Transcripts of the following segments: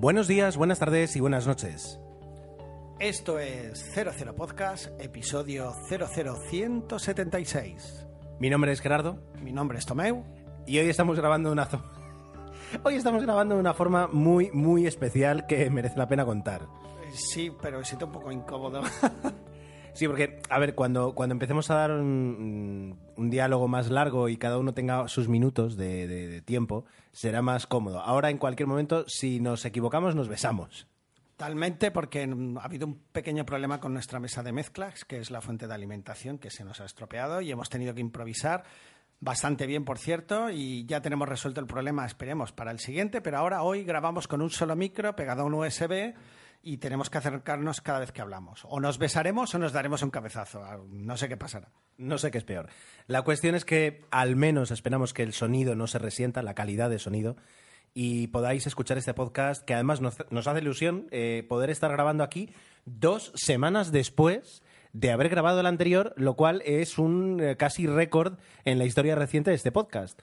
Buenos días, buenas tardes y buenas noches. Esto es 00 Podcast, episodio 00176. Mi nombre es Gerardo Mi nombre es Tomeu. y hoy estamos grabando una Hoy estamos grabando de una forma muy muy especial que merece la pena contar. Eh, Sí, pero me siento un poco incómodo. Sí, porque, a ver, cuando, cuando empecemos a dar un, diálogo más largo y cada uno tenga sus minutos de, de- tiempo, será más cómodo. Ahora, en cualquier momento, si nos equivocamos, nos besamos. Talmente porque ha habido un pequeño problema con nuestra mesa de mezclas, que es la fuente de alimentación que se nos ha estropeado y hemos tenido que improvisar bastante bien, por cierto, y ya tenemos resuelto el problema, esperemos, para el siguiente, pero ahora hoy grabamos con un solo micro pegado a un USB y tenemos que acercarnos cada vez que hablamos. O nos besaremos o nos daremos un cabezazo, ah, no sé qué pasará. No sé qué es peor. La cuestión es que al menos esperamos que el sonido no se resienta, la calidad de sonido, y podáis escuchar este podcast, que además nos, nos hace ilusión eh, poder estar grabando aquí dos semanas después de haber grabado el anterior, lo cual es un eh, casi récord en la historia reciente de este podcast.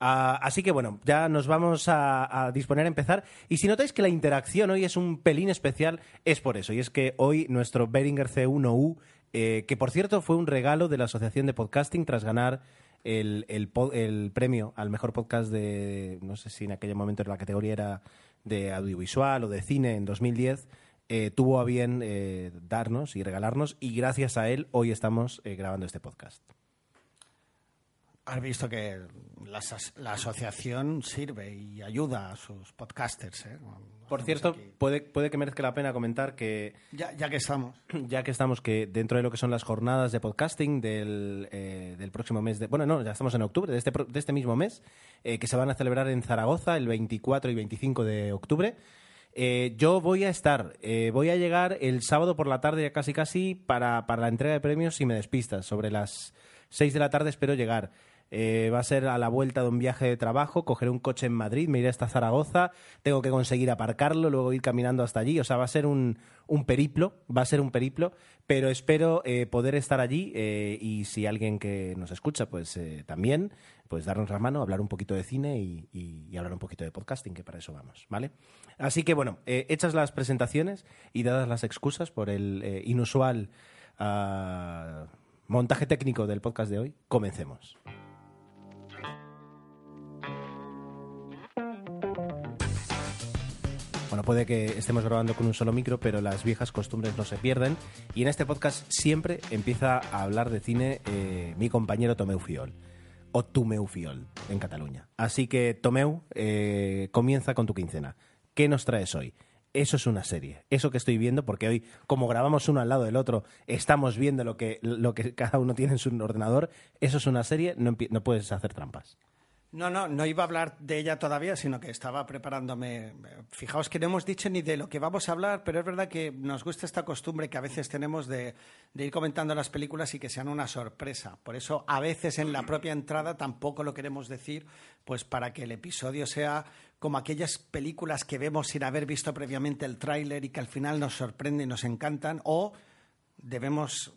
Ah, así que bueno, ya nos vamos a, disponer a empezar. Y si notáis que la interacción hoy es un pelín especial, es por eso. Y es que hoy nuestro Behringer C1U, eh, que por cierto fue un regalo de la Asociación de Podcasting tras ganar el premio al mejor podcast de, no sé si en aquel momento la categoría era de audiovisual o de cine en 2010, eh, tuvo a bien eh, darnos y regalarnos. Y gracias a él hoy estamos eh, grabando este podcast. Has visto que la, as- la asociación sirve y ayuda a sus podcasters. ¿eh? Por cierto, puede, puede que merezca la pena comentar que ya, ya que estamos. ya que estamos que dentro de lo que son las jornadas de podcasting del, eh, del próximo mes de bueno no ya estamos en octubre de este de este mismo mes eh, que se van a celebrar en Zaragoza el 24 y 25 de octubre eh, yo voy a estar eh, voy a llegar el sábado por la tarde ya casi casi para, para la entrega de premios si me despistas sobre las 6 de la tarde espero llegar eh, va a ser a la vuelta de un viaje de trabajo, cogeré un coche en Madrid, me iré hasta Zaragoza, tengo que conseguir aparcarlo, luego ir caminando hasta allí, o sea, va a ser un, un periplo, va a ser un periplo, pero espero eh, poder estar allí eh, y si alguien que nos escucha, pues también, pues darnos la mano, hablar un poquito de cine y, hablar un poquito de podcasting, que para eso vamos, ¿vale? Así que bueno, hechas las presentaciones y dadas las excusas por el inusual ah, montaje técnico del podcast de hoy, comencemos. Bueno, puede que estemos grabando con un solo micro, pero las viejas costumbres no se pierden. Y en este podcast siempre empieza a hablar de cine eh, mi compañero Tomeu Fiol. O Tomeu Fiol, en Cataluña. Así que, Tomeu, eh, comienza con tu quincena. ¿Qué nos traes hoy? Eso es una serie. Eso que estoy viendo, porque hoy, como grabamos uno al lado del otro, estamos viendo lo que, lo que cada uno tiene en su ordenador. Eso es una serie, no, puedes hacer trampas. No, no, no iba a hablar de ella todavía, sino que estaba preparándome. Fijaos que no hemos dicho ni de lo que vamos a hablar, pero es verdad que nos gusta esta costumbre que a veces tenemos de, ir comentando las películas y que sean una sorpresa. Por eso, a veces en la propia entrada tampoco lo queremos decir, pues para que el episodio sea como aquellas películas que vemos sin haber visto previamente el tráiler y que al final nos sorprenden y nos encantan, o debemos,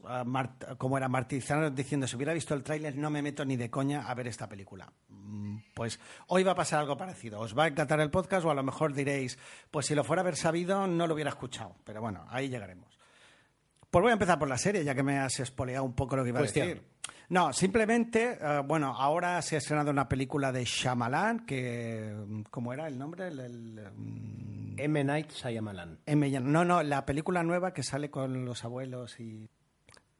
como era, martirizarnos diciendo, si hubiera visto el tráiler no me meto ni de coña a ver esta película. Mm, Pues hoy va a pasar algo parecido. Os va a encantar el podcast o a lo mejor diréis, pues si lo fuera a haber sabido no lo hubiera escuchado. Pero bueno, ahí llegaremos. Pues voy a empezar por la serie, ya que me has espoleado un poco lo que iba Cuestión. a decir. No, simplemente, eh, bueno, ahora se ha estrenado una película de Shyamalan, que, mm, ¿cómo era el nombre? El- el, mm, M. Night Shyamalan. M. No, no, la película nueva que sale con los abuelos y...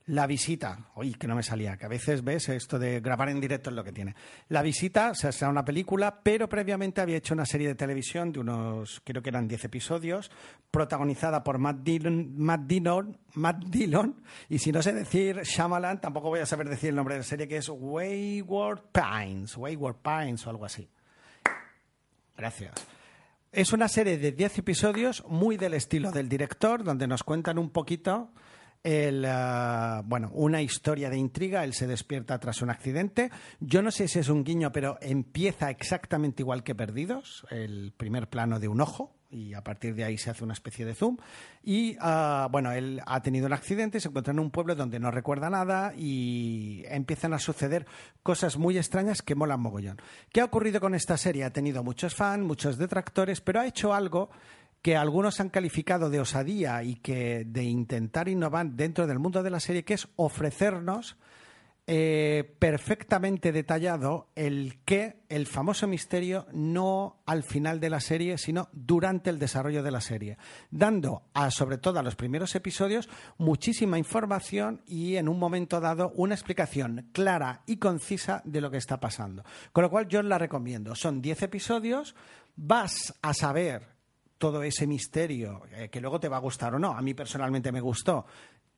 La visita, oye, que no me salía, que a veces ves esto de grabar en directo es lo que tiene. La visita, o sea, será una película, pero previamente había hecho una serie de televisión de unos, creo que eran 10 episodios, protagonizada por Matt Dillon, Matt Dillon, Matt Dillon, y si no sé decir Shyamalan, tampoco voy a saber decir el nombre de la serie, que es Wayward Pines, Wayward Pines o algo así. Gracias. Es una serie de 10 episodios muy del estilo del director, donde nos cuentan un poquito el, ah, bueno, una historia de intriga. Él se despierta tras un accidente. Yo no sé si es un guiño, pero empieza exactamente igual que Perdidos, el primer plano de un ojo. y a partir de ahí se hace una especie de zoom. Y ah, bueno, él ha tenido un accidente, se encuentra en un pueblo donde no recuerda nada y empiezan a suceder cosas muy extrañas que molan mogollón. ¿Qué ha ocurrido con esta serie? Ha tenido muchos fans, muchos detractores, pero ha hecho algo que algunos han calificado de osadía y que de intentar innovar dentro del mundo de la serie, que es ofrecernos eh, perfectamente detallado el que el famoso misterio no al final de la serie, sino durante el desarrollo de la serie, dando a sobre todo a los primeros episodios muchísima información y en un momento dado una explicación clara y concisa de lo que está pasando. Con lo cual yo la recomiendo. Son 10 episodios, vas a saber todo ese misterio eh, que luego te va a gustar o no. A mí personalmente me gustó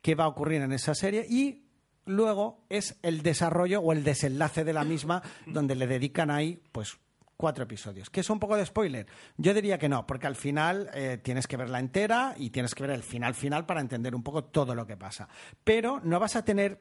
qué va a ocurrir en esa serie y luego es el desarrollo o el desenlace de la misma, donde le dedican ahí, pues, cuatro episodios. ¿Que es un poco de spoiler? Yo diría que no, porque al final eh, tienes que verla entera y tienes que ver el final final para entender un poco todo lo que pasa. Pero no vas a tener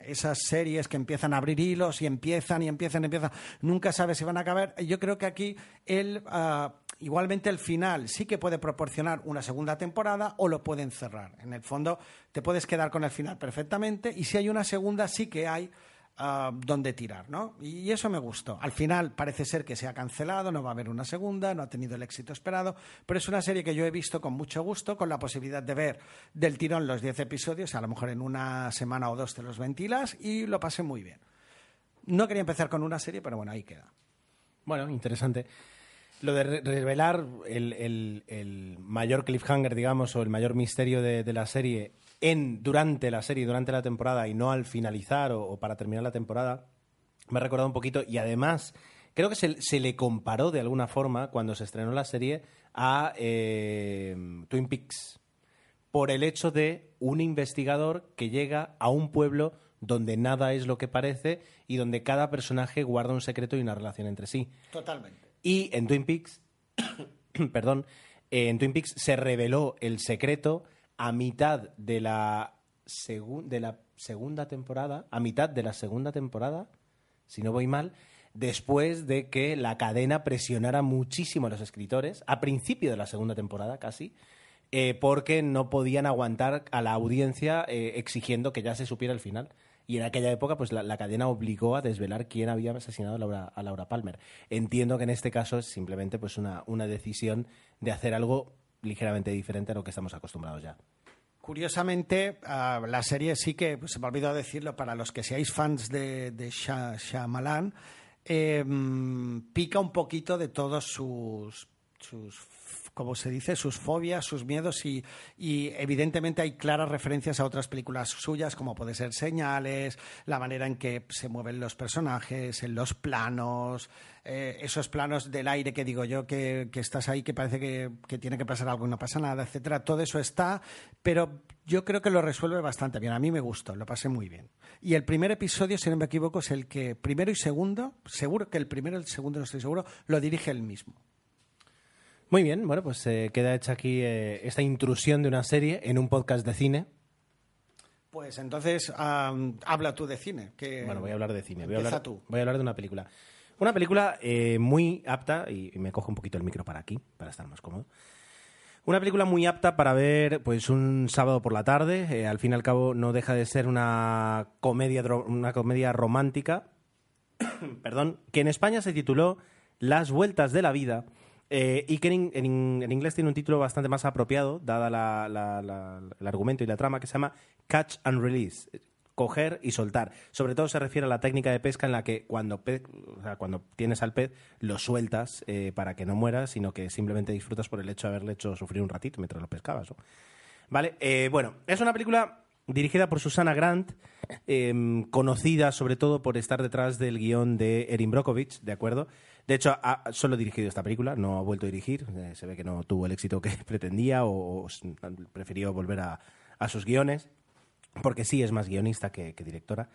esas series que empiezan a abrir hilos y empiezan y empiezan y empiezan. Nunca sabes si van a acabar. Yo creo que aquí él... Ah, Igualmente el final sí que puede proporcionar una segunda temporada o lo pueden cerrar. En el fondo te puedes quedar con el final perfectamente y si hay una segunda sí que hay ah, donde tirar, ¿no? Y eso me gustó. Al final parece ser que se ha cancelado, no va a haber una segunda, no ha tenido el éxito esperado, pero es una serie que yo he visto con mucho gusto, con la posibilidad de ver del tirón los 10 episodios, a lo mejor en una semana o dos te los ventilas y lo pasé muy bien. No quería empezar con una serie, pero bueno, ahí queda. Bueno, interesante. Lo de revelar el, mayor cliffhanger, digamos, o el mayor misterio de, la serie en durante la serie, durante la temporada y no al finalizar o, para terminar la temporada, me ha recordado un poquito y además creo que se, le comparó de alguna forma cuando se estrenó la serie a eh, Twin Peaks por el hecho de un investigador que llega a un pueblo donde nada es lo que parece y donde cada personaje guarda un secreto y una relación entre sí. Totalmente. Y en Twin Peaks, perdón, en Twin Peaks se reveló el secreto a mitad de la, de la segunda temporada, a mitad de la segunda temporada, si no voy mal, después de que la cadena presionara muchísimo a los escritores, a principio de la segunda temporada casi, eh, porque no podían aguantar a la audiencia eh, exigiendo que ya se supiera el final. Y en aquella época, pues la, cadena obligó a desvelar quién había asesinado a Laura, Palmer. Entiendo que en este caso es simplemente pues una, una decisión de hacer algo ligeramente diferente a lo que estamos acostumbrados ya. Curiosamente, ah, la serie sí que, pues, se me olvidó decirlo, para los que seáis fans de, de Shyamalan, em, pica un poquito de todos sus, sus como se dice, sus fobias, sus miedos y, evidentemente hay claras referencias a otras películas suyas como puede ser Señales, la manera en que se mueven los personajes, en los planos, eh, esos planos del aire que digo yo que, estás ahí que parece que, tiene que pasar algo y no pasa nada, etcétera. Todo eso está, pero yo creo que lo resuelve bastante bien. A mí me gustó, lo pasé muy bien. Y el primer episodio, si no me equivoco, es el que primero y segundo, seguro que el primero y el segundo, no estoy seguro, lo dirige él mismo. Muy bien, bueno, pues se queda hecha aquí eh, esta intrusión de una serie en un podcast de cine. Pues entonces habla tú de cine. bueno, voy a hablar de cine. Voy a hablar, tú. voy a hablar de una película. Una película eh, muy apta, y, me cojo un poquito el micro para aquí, para estar más cómodo. Una película muy apta para ver pues un sábado por la tarde. Eh, al fin y al cabo no deja de ser una comedia, una comedia romántica, perdón, que en España se tituló Las Vueltas de la Vida eh, y que en, inglés tiene un título bastante más apropiado, dada el argumento y la trama, que se llama Catch and Release, coger y soltar. Sobre todo se refiere a la técnica de pesca en la que cuando, cuando tienes al pez lo sueltas eh, para que no muera, sino que simplemente disfrutas por el hecho de haberle hecho sufrir un ratito mientras lo pescabas. Vale, eh, bueno, es una película dirigida por Susana Grant, em, conocida sobre todo por estar detrás del guion de Erin Brockovich, ¿de acuerdo? De hecho, ha solo dirigido esta película, no ha vuelto a dirigir. Eh, se ve que no tuvo el éxito que pretendía o, prefirió volver a, sus guiones, porque sí es más guionista que, directora.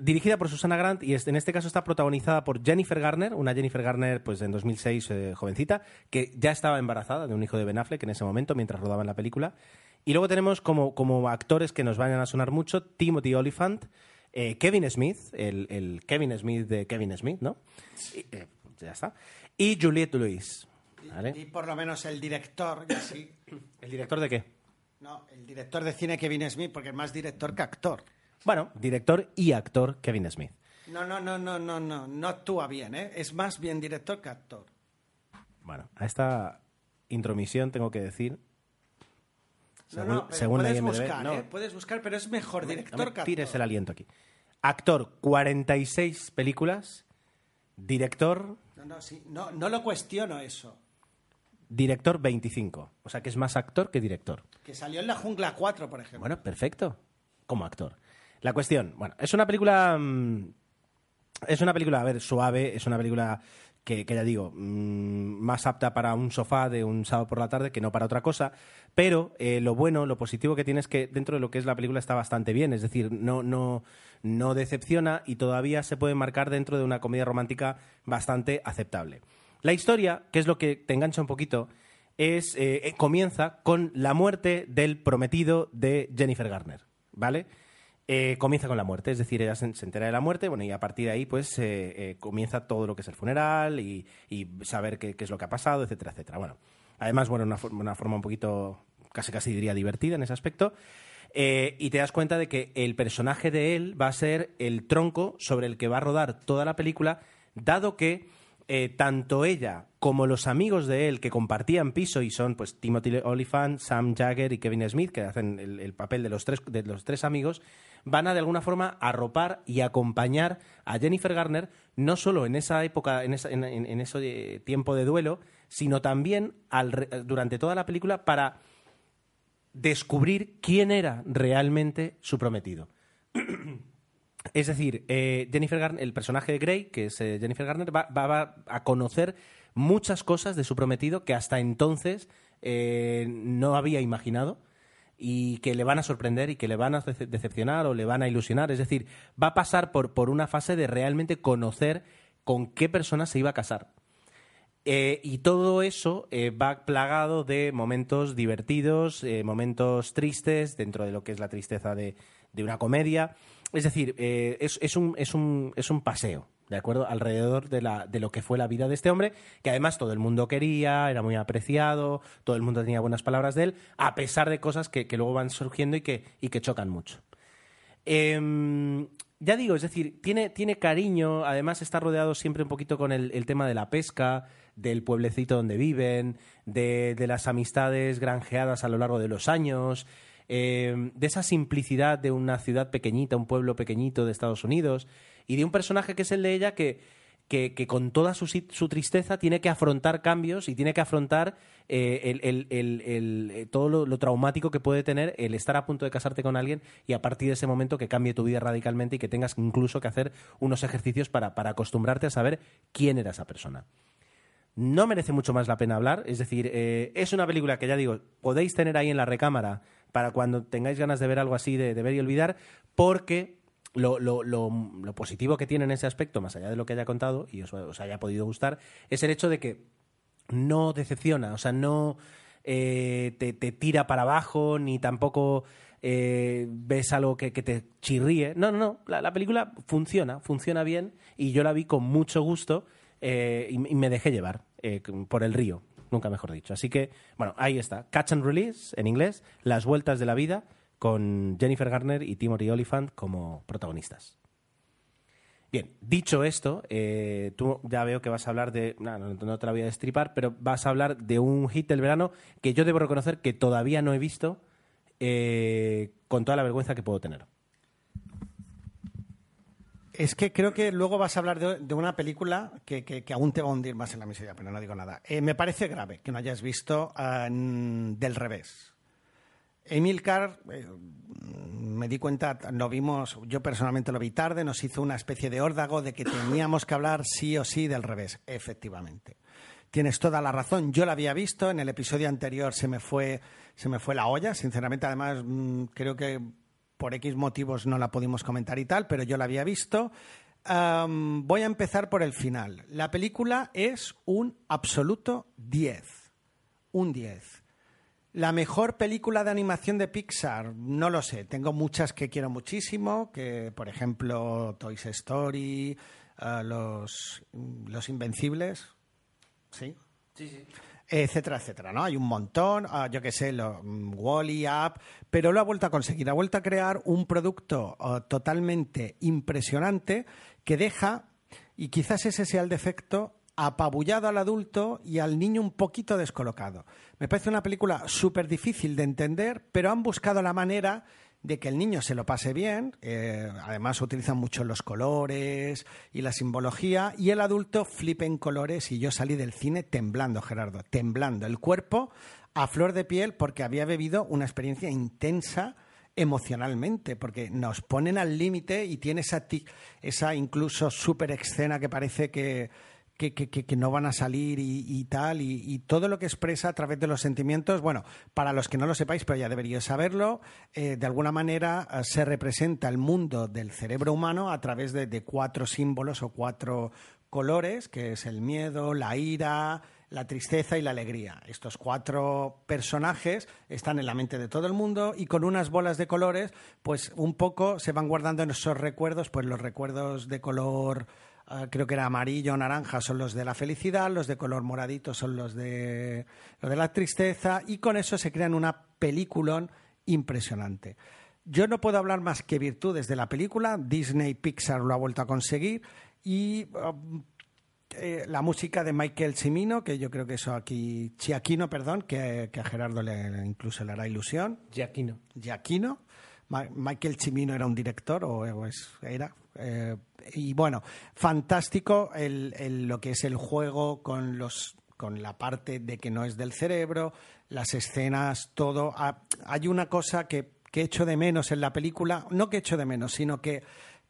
dirigida por Susana Grant y en este caso está protagonizada por Jennifer Garner, una Jennifer Garner pues en 2006 eh, jovencita, que ya estaba embarazada de un hijo de Ben Affleck en ese momento mientras rodaban la película. Y luego tenemos como, como actores que nos vayan a sonar mucho Timothy Oliphant, eh, Kevin Smith, el, Kevin Smith de Kevin Smith, ¿no? Eh, ya está. Y Juliette Lewis. Y, por lo menos el director, sí. ¿El director de qué? No, el director de cine Kevin Smith, porque es más director que actor. Bueno, director y actor Kevin Smith. No, no, no, no, no, no, no actúa bien, ¿eh? Es más bien director que actor. Bueno, a esta intromisión tengo que decir. No, Según, no, pero según la puedes IMDb, buscar, no, ¿eh? Puedes buscar, pero es mejor me- director me que actor. tires el aliento aquí. Actor, 46 películas. Director, No, no, sí, no, no lo cuestiono eso. director 25. O sea que es más actor que director. Que salió en La Jungla 4, por ejemplo. Bueno, perfecto. Como actor. La cuestión, bueno, es una película. mm, es una película, a ver, suave, es una película que, ya digo, mm, más apta para un sofá de un sábado por la tarde que no para otra cosa. Pero eh, lo bueno, lo positivo que tiene es que dentro de lo que es la película está bastante bien. Es decir, no, no, no decepciona y todavía se puede marcar dentro de una comedia romántica bastante aceptable. La historia, que es lo que te engancha un poquito, es eh, eh, comienza con la muerte del prometido de Jennifer Garner, ¿vale? Eh, comienza con la muerte, es decir, ella se, entera de la muerte, bueno, y a partir de ahí, pues, eh, eh, comienza todo lo que es el funeral y, saber qué, es lo que ha pasado, etcétera, etcétera. Bueno, además, bueno, una, una forma un poquito, casi casi diría divertida en ese aspecto. Y te das cuenta de que el personaje de él va a ser el tronco sobre el que va a rodar toda la película, dado que tanto ella como los amigos de él que compartían piso y son pues Timothy Olyphant, Sam Jagger y Kevin Smith, que hacen el, el papel de los, tres, de los tres amigos, van a de alguna forma arropar y acompañar a Jennifer Garner, no solo en esa época, en, en- ese eh, tiempo de duelo, sino también durante toda la película para descubrir quién era realmente su prometido. Es decir, eh, Jennifer Garner, el personaje de Grey, que es eh, Jennifer Garner, va, a conocer muchas cosas de su prometido que hasta entonces no había imaginado y que le van a sorprender y que le van a dece- decepcionar o le van a ilusionar. Es decir, va a pasar por, por una fase de realmente conocer con qué persona se iba a casar. Eh, y todo eso eh, va plagado de momentos divertidos, eh, momentos tristes, dentro de lo que es la tristeza de, de una comedia. Es decir, es, es un, es, un, es un paseo, ¿de acuerdo? Alrededor de, la, de lo que fue la vida de este hombre, que además todo el mundo quería, era muy apreciado, todo el mundo tenía buenas palabras de él, a pesar de cosas que, que luego van surgiendo y que, y que chocan mucho. Em, ya digo, es decir, tiene, tiene cariño, además está rodeado siempre un poquito con el, tema de la pesca, del pueblecito donde viven, de, de las amistades granjeadas a lo largo de los años, em, de esa simplicidad de una ciudad pequeñita, un pueblo pequeñito de Estados Unidos, y de un personaje que es el de ella que, que, con toda su, su tristeza tiene que afrontar cambios y tiene que afrontar eh, el- el- el- eh, todo lo, traumático que puede tener el estar a punto de casarte con alguien y a partir de ese momento que cambie tu vida radicalmente y que tengas incluso que hacer unos ejercicios para, para acostumbrarte a saber quién era esa persona. No merece mucho más la pena hablar, es decir, eh, es una película que ya digo, podéis tener ahí en la recámara para cuando tengáis ganas de ver algo así de ver y olvidar, porque lo, lo- lo- lo positivo que tiene en ese aspecto, más allá de lo que haya contado y os, haya podido gustar, es el hecho de que no decepciona, o sea, no eh, te, tira para abajo, ni tampoco eh, ves algo que, te chirríe. No, no, no, la, la película funciona, funciona bien y yo la vi con mucho gusto eh, y, y me dejé llevar eh, por el río, nunca mejor dicho. Así que, bueno, ahí está, Catch and Release en inglés, Las Vueltas de la Vida, con Jennifer Garner y Timothy Olyphant como protagonistas. Bien, dicho esto, eh, tú ya veo que vas a hablar de. No, no, te la voy a destripar, pero vas a hablar de un hit del verano que yo debo reconocer que todavía no he visto eh, con toda la vergüenza que puedo tener. Es que creo que luego vas a hablar de, una película que, que- aún te va a hundir más en la miseria, pero no digo nada. Eh, me parece grave que no hayas visto ah, del revés. Emil Carr, eh, me di cuenta, lo vimos, yo personalmente lo vi tarde, nos hizo una especie de órdago de que teníamos que hablar sí o sí del revés, efectivamente. Tienes toda la razón, yo la había visto, en el episodio anterior se me fue, se me fue la olla, sinceramente, además mm, creo que por X motivos no la pudimos comentar y tal, pero yo la había visto. Voy a empezar por el final. La película es un absoluto 10. Un 10. La mejor película de animación de Pixar, no lo sé. Tengo muchas que quiero muchísimo, que por ejemplo Toy Story, eh, los, los Invencibles, ¿sí? etcétera, etcétera, ¿no? Hay un montón, ah, yo qué sé, lo, mm, Wall-E, Up, pero lo ha vuelto a conseguir, ha vuelto a crear un producto ah, totalmente impresionante que deja, y quizás ese sea el defecto, apabullado al adulto y al niño un poquito descolocado. Me parece una película súper difícil de entender, pero han buscado la manera de que el niño se lo pase bien, eh, además utilizan mucho los colores y la simbología, y el adulto flipe en colores y yo salí del cine temblando, Gerardo, temblando, el cuerpo a flor de piel porque había bebido una experiencia intensa emocionalmente, porque nos ponen al límite y tiene esa, esa incluso super escena que parece que que, no van a salir y, tal, y, todo lo que expresa a través de los sentimientos, bueno, para los que no lo sepáis, pero ya deberíais saberlo, eh, de alguna manera eh, se representa el mundo del cerebro humano a través de, de cuatro símbolos o cuatro colores, que es el miedo, la ira, la tristeza y la alegría. Estos cuatro personajes están en la mente de todo el mundo y con unas bolas de colores, pues un poco se van guardando en esos recuerdos, pues los recuerdos de color creo que era amarillo o naranja son los de la felicidad, los de color moradito son los de, de la tristeza y con eso se crean una peliculón impresionante. Yo no puedo hablar más que virtudes de la película, Disney Pixar lo ha vuelto a conseguir y um, eh, la música de Michael Cimino, que yo creo que eso aquí, Chiaquino, perdón, que, a Gerardo le, incluso le hará ilusión. Giaquino. Giaquino. Michael Cimino era un director, o, era, eh, y bueno, fantástico lo que es el juego con los con la parte de que no es del cerebro, las escenas, todo. Ah, hay una cosa que, que echo de menos en la película, no que echo de menos, sino que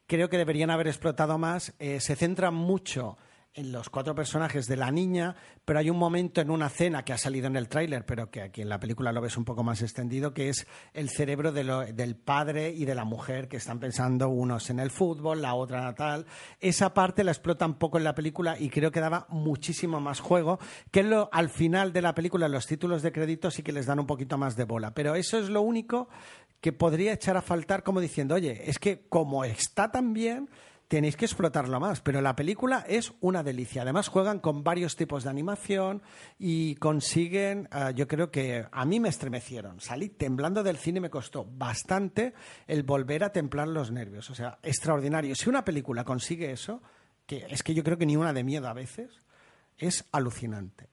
creo que deberían haber explotado más. Eh, se centra mucho en los cuatro personajes de la niña, pero hay un momento en una cena que ha salido en el tráiler, pero que aquí en la película lo ves un poco más extendido, que es el cerebro del padre y de la mujer que están pensando unos en el fútbol, la otra natal. Esa parte la explota un poco en la película y creo que daba muchísimo más juego, que lo, al final de la película los títulos de crédito sí que les dan un poquito más de bola. Pero eso es lo único que podría echar a faltar como diciendo, oye, es que como está tan bien tenéis que explotarlo más. Pero la película es una delicia. Además, juegan con varios tipos de animación y consiguen, ah, yo creo que a mí me estremecieron. Salí temblando del cine y me costó bastante el volver a templar los nervios. O sea, extraordinario. Si una película consigue eso, que es que yo creo que ni una de miedo a veces, es alucinante.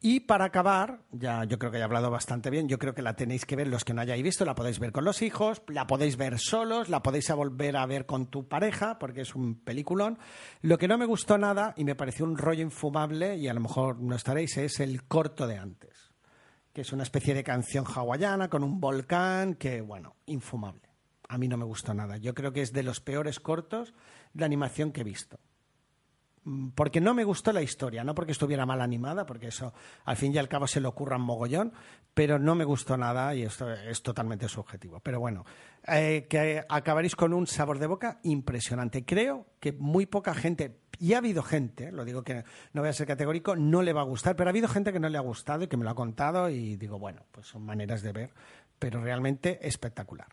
Y para acabar, ya yo creo que he hablado bastante bien, yo creo que la tenéis que ver los que no hayáis visto, la podéis ver con los hijos, la podéis ver solos, la podéis volver a ver con tu pareja, porque es un peliculón. Lo que no me gustó nada y me pareció un rollo infumable, y a lo mejor no estaréis, es el corto de antes, que es una especie de canción hawaiana con un volcán que, bueno, infumable. A mí no me gustó nada. Yo creo que es de los peores cortos de animación que he visto. Porque no me gustó la historia, no porque estuviera mal animada, porque eso al fin y al cabo se le ocurra un mogollón, pero no me gustó nada y esto es totalmente subjetivo. Pero bueno, eh, que acabaréis con un sabor de boca impresionante. Creo que muy poca gente, y ha habido gente, lo digo que no voy a ser categórico, no le va a gustar, pero ha habido gente que no le ha gustado y que me lo ha contado y digo, bueno, pues son maneras de ver, pero realmente espectacular.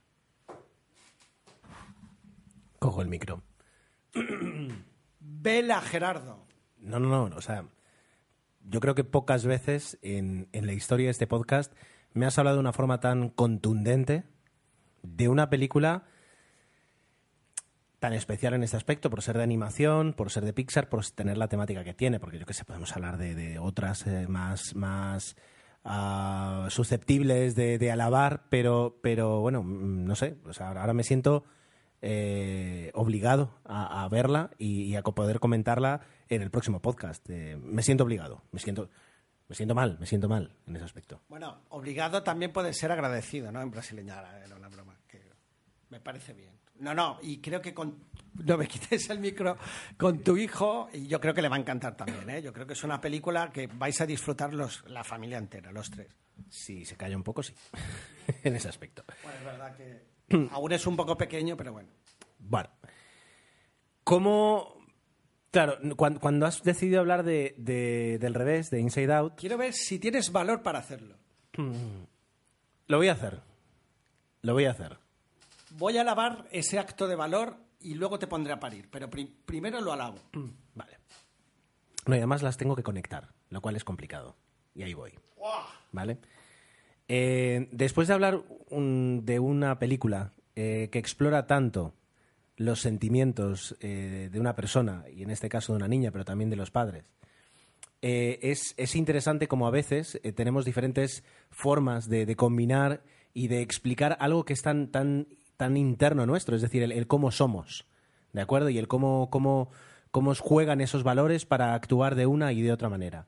Cojo el micro. Vela, Gerardo. No, no, no. O sea, yo creo que pocas veces en, la historia de este podcast me has hablado de una forma tan contundente de una película tan especial en este aspecto, por ser de animación, por ser de Pixar, por tener la temática que tiene, porque yo que sé, podemos hablar de, otras eh, más, más ah, susceptibles de, alabar, pero, pero bueno, mm, no sé, o sea, ahora me siento eh, obligado a, verla y, a poder comentarla en el próximo podcast. Eh, me siento obligado, me siento, me siento mal, me siento mal en ese aspecto. Bueno, obligado también puede ser agradecido, ¿no? En brasileña era una broma, que me parece bien. No, no, y creo que con, no me quites el micro con tu hijo y yo creo que le va a encantar también, ¿eh? Yo creo que es una película que vais a disfrutar los, la familia entera, los tres. Si se calla un poco, sí, en ese aspecto. Bueno, es verdad que Aún es un poco pequeño, pero bueno. Bueno. ¿Cómo...? Claro, cuando, has decidido hablar de, del revés, de Inside Out... Quiero ver si tienes valor para hacerlo. Lo voy a hacer. Lo voy a hacer. Voy a alabar ese acto de valor y luego te pondré a parir. Pero primero lo alabo. Vale. No, y además las tengo que conectar, lo cual es complicado. Y ahí voy. ¿Vale? Eh, después de hablar de una película eh, que explora tanto los sentimientos eh, de una persona, y en este caso de una niña, pero también de los padres, eh, es, interesante como a veces tenemos diferentes formas de, combinar y de explicar algo que es tan, tan, tan interno nuestro, es decir, el, cómo somos, ¿de acuerdo? Y el cómo, cómo, cómo juegan esos valores para actuar de una y de otra manera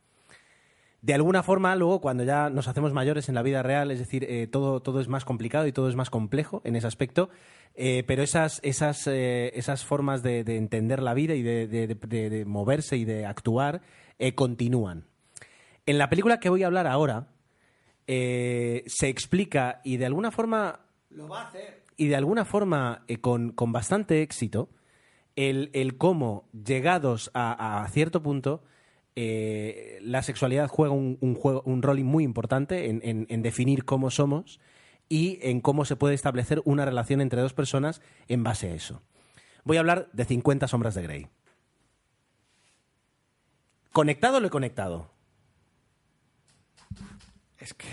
de alguna forma, luego, cuando ya nos hacemos mayores en la vida real, es decir, eh, todo, todo es más complicado y todo es más complejo en ese aspecto, pero esas, esas, esas formas de, entender la vida y de, de, moverse y de actuar eh, continúan. En la película que voy a hablar ahora, eh, se explica y de alguna forma. Lo va a hacer. Y de alguna forma, eh, con, bastante éxito, el, cómo, llegados a, cierto punto, la sexualidad juega un, juego, un rol muy importante en, definir cómo somos y en cómo se puede establecer una relación entre dos personas en base a eso. Voy a hablar de 50 sombras de Grey. ¿Conectado o lo he conectado? Es que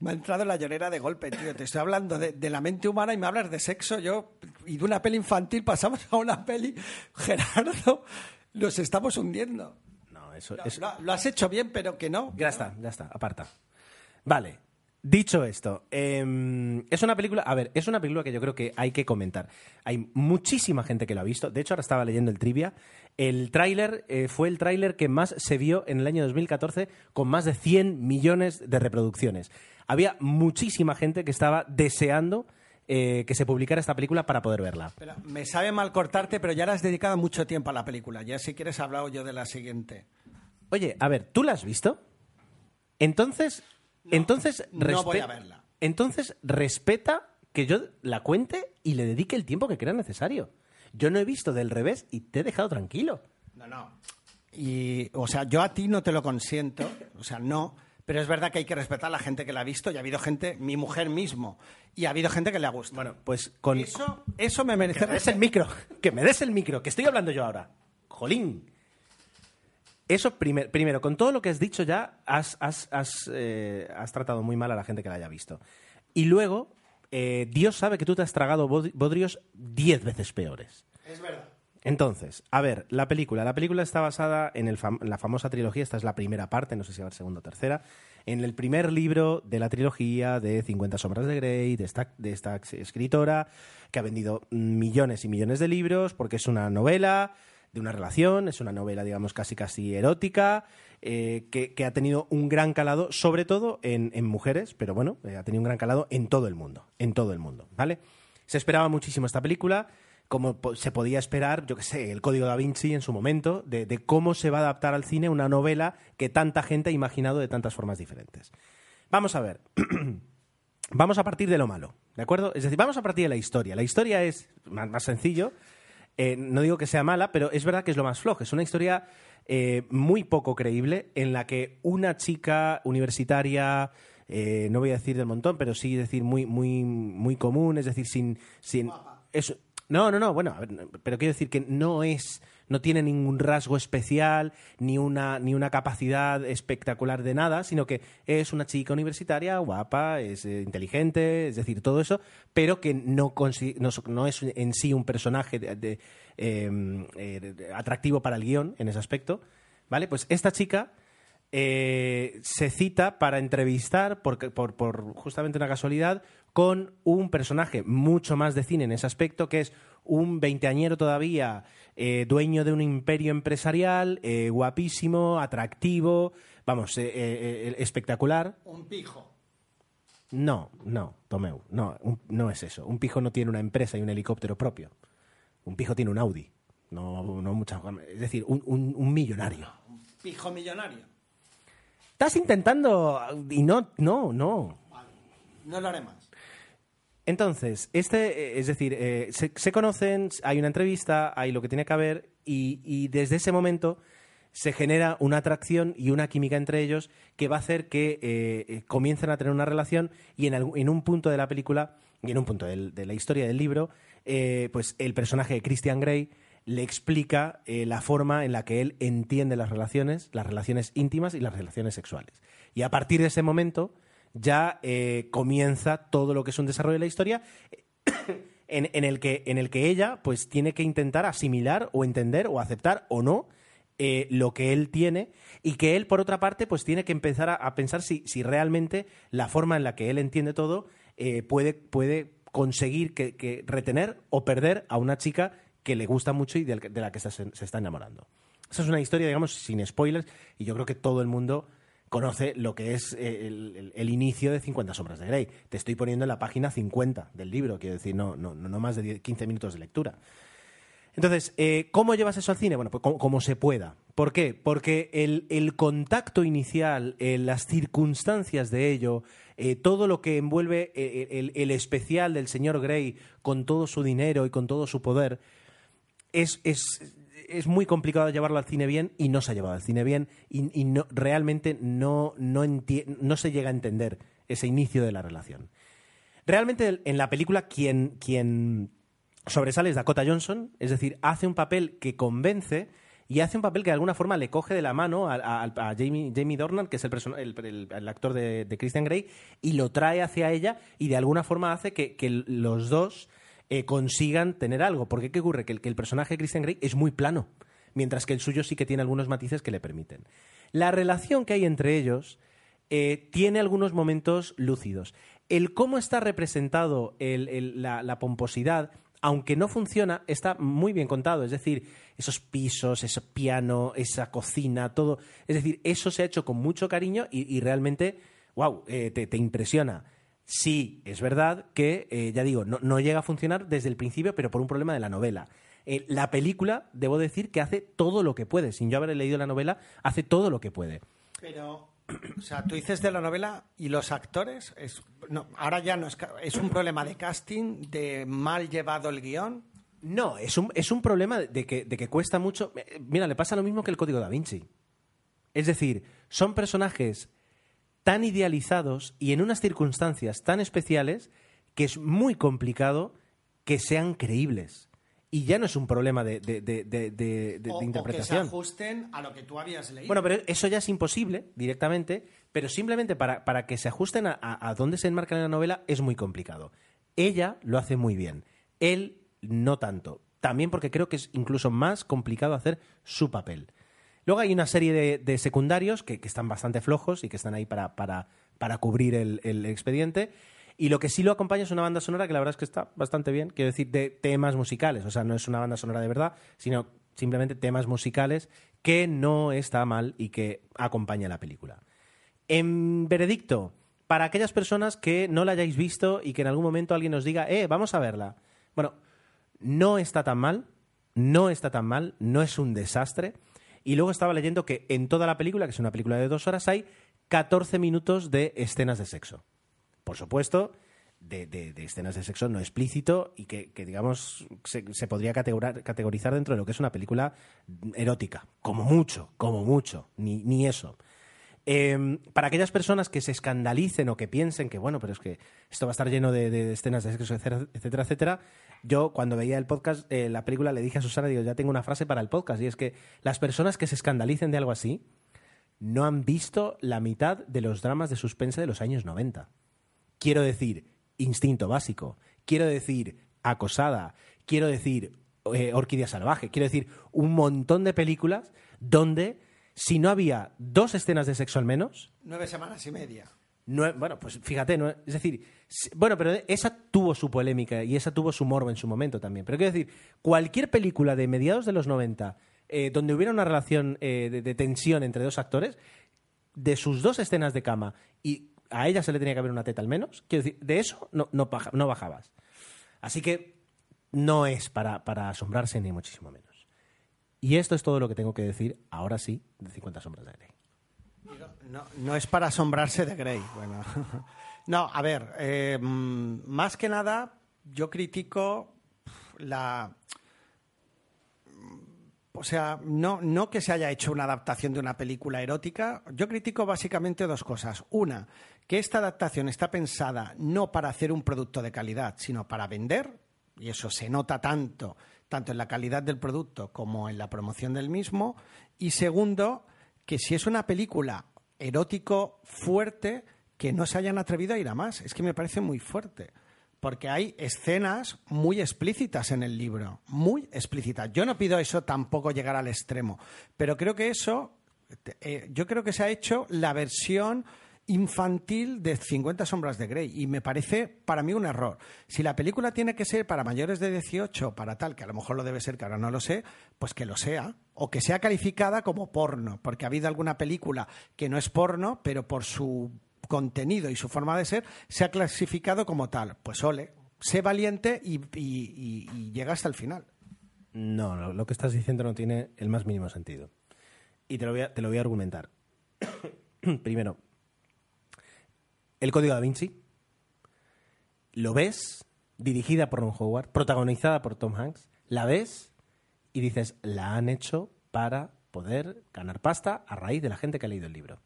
me ha entrado la llorera de golpe, tío. Te estoy hablando de, la mente humana y me hablas de sexo. Yo, y de una peli infantil pasamos a una peli. Gerardo, nos estamos hundiendo. No, eso. Lo, lo, has hecho bien, pero que no. Ya está, ya está, aparta. Vale. Dicho esto, em, es una película, a ver, es una película que yo creo que hay que comentar. Hay muchísima gente que lo ha visto. De hecho, ahora estaba leyendo el trivia. El tráiler eh, fue el tráiler que más se vio en el año 2014 con más de 100 millones de reproducciones. Había muchísima gente que estaba deseando eh, que se publicara esta película para poder verla. me sabe mal cortarte, pero ya le has dedicado mucho tiempo a la película. Ya si quieres hablado yo de la siguiente. Oye, a ver, ¿tú la has visto? Entonces, entonces, Entonces, respeta que yo la cuente y le dedique el tiempo que crea necesario. Yo no he visto del revés y te he dejado tranquilo. No, no. Y, o sea, yo a ti no te lo consiento, o sea, no, pero es verdad que hay que respetar a la gente que la ha visto y ha habido gente, mi mujer mismo, y ha habido gente que le ha gustado. Bueno, pues con... Eso, eso me merece... Que me des el micro, que me des el micro, que estoy hablando yo ahora. Jolín. Eso primero, con todo lo que has dicho ya, has, eh, has, tratado muy mal a la gente que la haya visto. Y luego, eh, Dios sabe que tú te has tragado bodrios diez veces peores. Es verdad. Entonces, a ver, la película. La película está basada en, la famosa trilogía, esta es la primera parte, no sé si va a ser segunda o tercera, en el primer libro de la trilogía de 50 sombras de Grey, de esta, de esta escritora, que ha vendido millones y millones de libros, porque es una novela de una relación, es una novela, digamos, casi casi erótica, eh, que, ha tenido un gran calado, sobre todo en, mujeres, pero bueno, eh, ha tenido un gran calado en todo el mundo, en todo el mundo, ¿vale? Se esperaba muchísimo esta película, como se podía esperar, yo qué sé, el Código da Vinci en su momento, de, de, cómo se va a adaptar al cine una novela que tanta gente ha imaginado de tantas formas diferentes. Vamos a ver. vamos a partir de lo malo, ¿de acuerdo? Es decir, vamos a partir de la historia. La historia es más, más sencillo. Eh, no digo que sea mala, pero es verdad que es lo más flojo. Es una historia eh, muy poco creíble en la que una chica universitaria, eh, no voy a decir del montón, pero sí decir muy, muy, muy común, es decir, sin... sin eso, no, no, no, bueno, pero quiero decir que no es no tiene ningún rasgo especial, ni una, ni una capacidad espectacular de nada, sino que es una chica universitaria, guapa, es eh, inteligente, es decir, todo eso, pero que no, no, es en sí un personaje em, eh, atractivo para el guion en ese aspecto. ¿Vale? Pues esta chica eh, se cita para entrevistar, por, por, por, justamente una casualidad, con un personaje mucho más de cine en ese aspecto, que es un veinteañero todavía, eh, dueño de un imperio empresarial, eh, guapísimo, atractivo, vamos, eh, espectacular. Un pijo. No, no, Tomeu, no, no es eso. Un pijo no tiene una empresa y un helicóptero propio. Un pijo tiene un Audi. No, no muchas, es decir, un, un millonario. Un pijo millonario. Estás intentando y no, no, no. Vale, no lo haré más. Entonces, este, eh, es decir, eh, se, conocen, hay una entrevista, hay lo que tiene que haber, y, desde ese momento se genera una atracción y una química entre ellos que va a hacer que eh, comiencen a tener una relación y en, un punto de la película y en un punto de la historia del libro, pues el personaje de Christian Grey le explica la forma en la que él entiende las relaciones, las relaciones íntimas y las relaciones sexuales. Y a partir de ese momento ya eh, comienza todo lo que es un desarrollo de la historia en, el que, en el que ella pues tiene que intentar asimilar o entender o aceptar o no eh, lo que él tiene y que él, por otra parte, pues tiene que empezar a, a pensar si, si, realmente la forma en la que él entiende todo eh, puede, puede conseguir que, que, retener o perder a una chica que le gusta mucho y de, de la que se, se, está enamorando. Esa es una historia, digamos, sin spoilers y yo creo que todo el mundo conoce lo que es eh, el, el, el, inicio de 50 sombras de Grey. Te estoy poniendo en la página 50 del libro, quiero decir, no, no, no más de 10, 15 minutos de lectura. Entonces, eh, ¿cómo llevas eso al cine? Bueno, pues como, como se pueda. ¿Por qué? Porque el, el contacto inicial, eh, las circunstancias de ello, eh, todo lo que envuelve eh, el, el, especial del señor Grey con todo su dinero y con todo su poder, es, es, es muy complicado llevarlo al cine bien y no se ha llevado al cine bien y, y no, realmente no, no, no se llega a entender ese inicio de la relación. Realmente en la película quien, quien sobresale es Dakota Johnson, es decir, hace un papel que convence y hace un papel que de alguna forma le coge de la mano a, Jamie, Jamie, Dornan, que es el, el, el, el actor de, de, Christian Grey, y lo trae hacia ella y de alguna forma hace que, que los dos eh, consigan tener algo. Porque ¿qué ocurre? Que el, personaje de Christian Grey es muy plano, mientras que el suyo sí que tiene algunos matices que le permiten. La relación que hay entre ellos eh, tiene algunos momentos lúcidos. El cómo está representado la, pomposidad aunque no funciona, está muy bien contado. Es decir, esos pisos, ese piano, esa cocina, todo. Es decir, eso se ha hecho con mucho cariño y, realmente, wow, eh, te, impresiona. Sí, es verdad que, eh, ya digo, no, no, llega a funcionar desde el principio, pero por un problema de la novela. Eh, la película, debo decir, que hace todo lo que puede. Sin yo haber leído la novela, hace todo lo que puede. Pero o sea, tú dices de la novela y los actores, es, no, ahora ya no es, es un problema de casting, de mal llevado el guion. No, es un, es un problema de que, de que cuesta mucho. Mira, le pasa lo mismo que el código da Vinci. Es decir, son personajes tan idealizados y en unas circunstancias tan especiales que es muy complicado que sean creíbles y ya no es un problema de, de, de, de o, interpretación. O que se ajusten a lo que tú habías leído. Bueno, pero eso ya es imposible directamente, pero simplemente para, para que se ajusten a, a, a, dónde se enmarca en la novela es muy complicado. Ella lo hace muy bien, él no tanto. También porque creo que es incluso más complicado hacer su papel. Luego hay una serie de, secundarios que, están bastante flojos y que están ahí para, para, para cubrir el, el expediente. Y lo que sí lo acompaña es una banda sonora que la verdad es que está bastante bien, quiero decir, de temas musicales. O sea, no es una banda sonora de verdad, sino simplemente temas musicales que no está mal y que acompaña la película. En veredicto, para aquellas personas que no la hayáis visto y que en algún momento alguien os diga, eh, vamos a verla. Bueno, no está tan mal, no está tan mal, no es un desastre. Y luego estaba leyendo que en toda la película, que es una película de dos horas, hay 14 minutos de escenas de sexo por supuesto, de, de, escenas de sexo no explícito y que, que digamos, se, podría categorizar dentro de lo que es una película erótica. Como mucho, como mucho, ni, ni eso. Eh, para aquellas personas que se escandalicen o que piensen que, bueno, pero es que esto va a estar lleno de, de escenas de sexo, etcétera, etcétera, yo cuando veía el podcast, eh, la película, le dije a Susana, digo, ya tengo una frase para el podcast, y es que las personas que se escandalicen de algo así no han visto la mitad de los dramas de suspense de los años 90. Quiero decir, instinto básico. Quiero decir, acosada. Quiero decir, eh, orquídea salvaje. Quiero decir, un montón de películas donde, si no había dos escenas de sexo al menos. Nueve semanas y media. Nueve, bueno, pues fíjate, no, es decir, bueno, pero esa tuvo su polémica y esa tuvo su morbo en su momento también. Pero quiero decir, cualquier película de mediados de los 90 eh, donde hubiera una relación eh, de, tensión entre dos actores, de sus dos escenas de cama y a ella se le tenía que haber una teta al menos. Quiero decir, de eso no, no, no bajabas. Así que no es para, para, asombrarse ni muchísimo menos. Y esto es todo lo que tengo que decir, ahora sí, de 50 sombras de Grey. No, es para asombrarse de Grey. Bueno. no, a ver, eh, más que nada, yo critico la o sea, no, no que se haya hecho una adaptación de una película erótica. Yo critico básicamente dos cosas. Una, que esta adaptación está pensada no para hacer un producto de calidad, sino para vender, y eso se nota tanto, tanto en la calidad del producto como en la promoción del mismo. Y segundo, que si es una película erótico fuerte, que no se hayan atrevido a ir a más. Es que me parece muy fuerte porque hay escenas muy explícitas en el libro, muy explícitas. Yo no pido eso tampoco llegar al extremo, pero creo que eso, eh, yo creo que se ha hecho la versión infantil de 50 sombras de Grey y me parece para mí un error. Si la película tiene que ser para mayores de 18, para tal, que a lo mejor lo debe ser, que ahora no lo sé, pues que lo sea, o que sea calificada como porno, porque ha habido alguna película que no es porno, pero por su contenido y su forma de ser se ha clasificado como tal. Pues ole, sé valiente y, llega hasta el final. No, lo, que estás diciendo no tiene el más mínimo sentido. Y te lo te lo voy a argumentar. Primero, el Código da Vinci. Lo ves, dirigida por Ron Howard, protagonizada por Tom Hanks. La ves y dices, la han hecho para poder ganar pasta a raíz de la gente que ha leído el libro.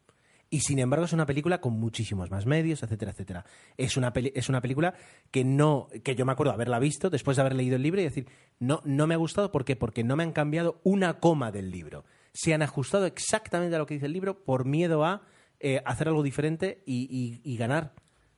Y sin embargo es una película con muchísimos más medios, etcétera, etcétera. Es una, es una película que no, que yo me acuerdo haberla visto después de haber leído el libro y decir, no, no me ha gustado, ¿por qué? Porque no me han cambiado una coma del libro. Se han ajustado exactamente a lo que dice el libro por miedo a eh, hacer algo diferente y, ganar.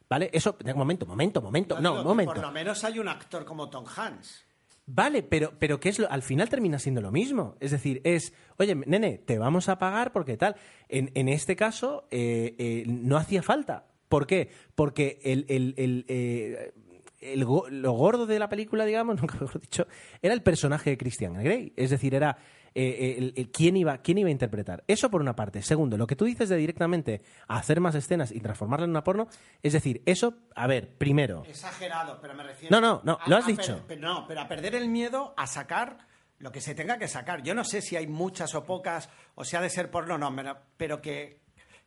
¿Vale? Eso, momento, momento, momento. No, momento. Por lo menos hay un actor como Tom Hanks. Vale, pero, pero ¿qué es lo? al final termina siendo lo mismo. Es decir, es, oye, nene, te vamos a pagar porque tal. En, en este caso, eh, eh, no hacía falta. ¿Por qué? Porque el, el, el, lo gordo de la película, digamos, nunca mejor dicho, era el personaje de Christian Grey. Es decir, era eh, eh, quién, iba, quién iba a interpretar. Eso por una parte. Segundo, lo que tú dices de directamente hacer más escenas y transformarla en una porno, es decir, eso, a ver, primero. Exagerado, pero me refiero. No, no, no, lo has dicho. no, pero a perder el miedo a sacar lo que se tenga que sacar. Yo no sé si hay muchas o pocas, o si ha de ser porno, no, pero que,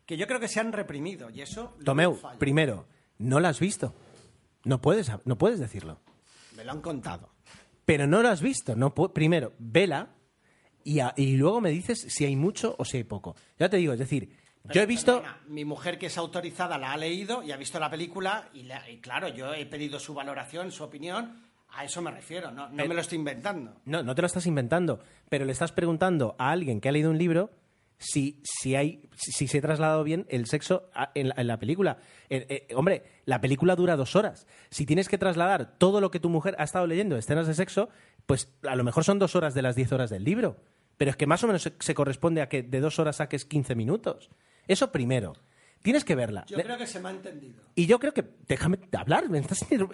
que yo creo que se han reprimido y eso. Tomeu, primero, no lo has visto. No puedes, no puedes decirlo. Me lo han contado. Pero no lo has visto. No primero, vela y, luego me dices si hay mucho o si hay poco. Ya te digo, es decir, yo he visto... mi mujer que es autorizada la ha leído y ha visto la película y, claro, yo he pedido su valoración, su opinión. A eso me refiero, no, no me lo estoy inventando. No, no te lo estás inventando, pero le estás preguntando a alguien que ha leído un libro si, si, hay, si se ha trasladado bien el sexo en la, película. Eh, eh, hombre, la película dura dos horas. Si tienes que trasladar todo lo que tu mujer ha estado leyendo, escenas de sexo, pues a lo mejor son dos horas de las diez horas del libro. Pero es que más o menos se, corresponde a que de dos horas saques 15 minutos. Eso primero. Tienes que verla. Yo creo que se me ha entendido. Y yo creo que, déjame hablar,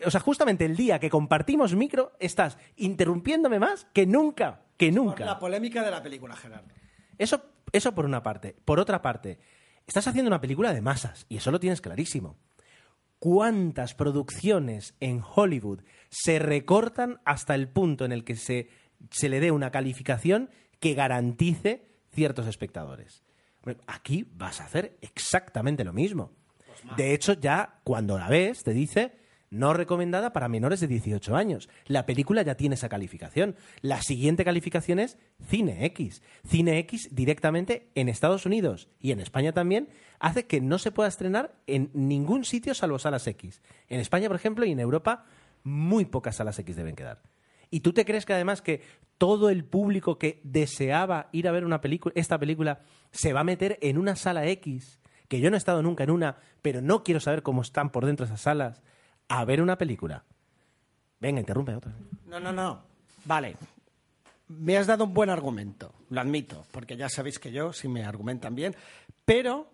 o sea, justamente el día que compartimos micro, estás interrumpiéndome más que nunca, que nunca. Por la polémica de la película, Gerardo. Eso, eso por una parte. Por otra parte, estás haciendo una película de masas, y eso lo tienes clarísimo. ¿Cuántas producciones en Hollywood se recortan hasta el punto en el que se, se le dé una calificación que garantice ciertos espectadores. Aquí vas a hacer exactamente lo mismo. Pues de hecho, ya cuando la ves, te dice no recomendada para menores de 18 años. La película ya tiene esa calificación. La siguiente calificación es Cine X. Cine X directamente en Estados Unidos y en España también hace que no se pueda estrenar en ningún sitio salvo salas X. En España, por ejemplo, y en Europa, muy pocas salas X deben quedar. ¿Y tú te crees que además que todo el público que deseaba ir a ver una película, esta película se va a meter en una sala X, que yo no he estado nunca en una, pero no quiero saber cómo están por dentro esas salas, a ver una película? Venga, interrumpe otra. No, no, no. Vale. Me has dado un buen argumento, lo admito, porque ya sabéis que yo si me argumentan bien, pero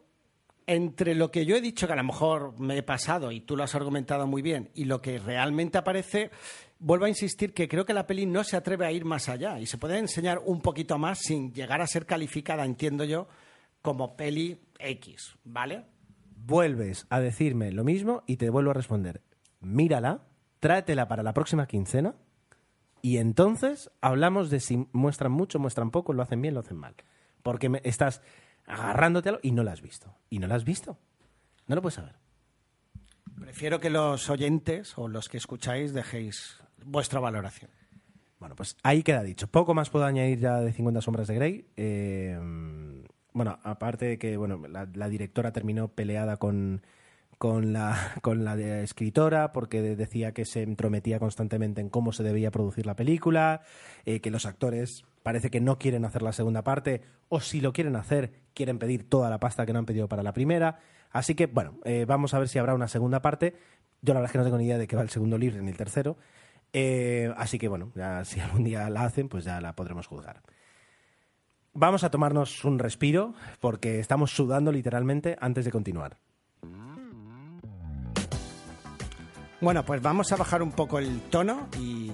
entre lo que yo he dicho, que a lo mejor me he pasado y tú lo has argumentado muy bien, y lo que realmente aparece, vuelvo a insistir que creo que la peli no se atreve a ir más allá y se puede enseñar un poquito más sin llegar a ser calificada, entiendo yo, como peli X, ¿vale? Vuelves a decirme lo mismo y te vuelvo a responder. Mírala, tráetela para la próxima quincena y entonces hablamos de si muestran mucho, muestran poco, lo hacen bien, lo hacen mal. Porque estás agarrándote a y no la has visto. Y no la has visto. No lo puedes saber. Prefiero que los oyentes o los que escucháis dejéis vuestra valoración. Bueno, pues ahí queda dicho. Poco más puedo añadir ya de 50 sombras de Grey. Eh, bueno, aparte de que bueno, la, directora terminó peleada con, con la, con la escritora porque decía que se entrometía constantemente en cómo se debía producir la película, eh, que los actores parece que no quieren hacer la segunda parte o si lo quieren hacer quieren pedir toda la pasta que no han pedido para la primera. Así que, bueno, eh, vamos a ver si habrá una segunda parte. Yo la verdad es que no tengo ni idea de qué va el segundo libro ni el tercero. Eh, así que, bueno, ya, si algún día la hacen, pues ya la podremos juzgar. Vamos a tomarnos un respiro porque estamos sudando literalmente antes de continuar. Bueno, pues vamos a bajar un poco el tono y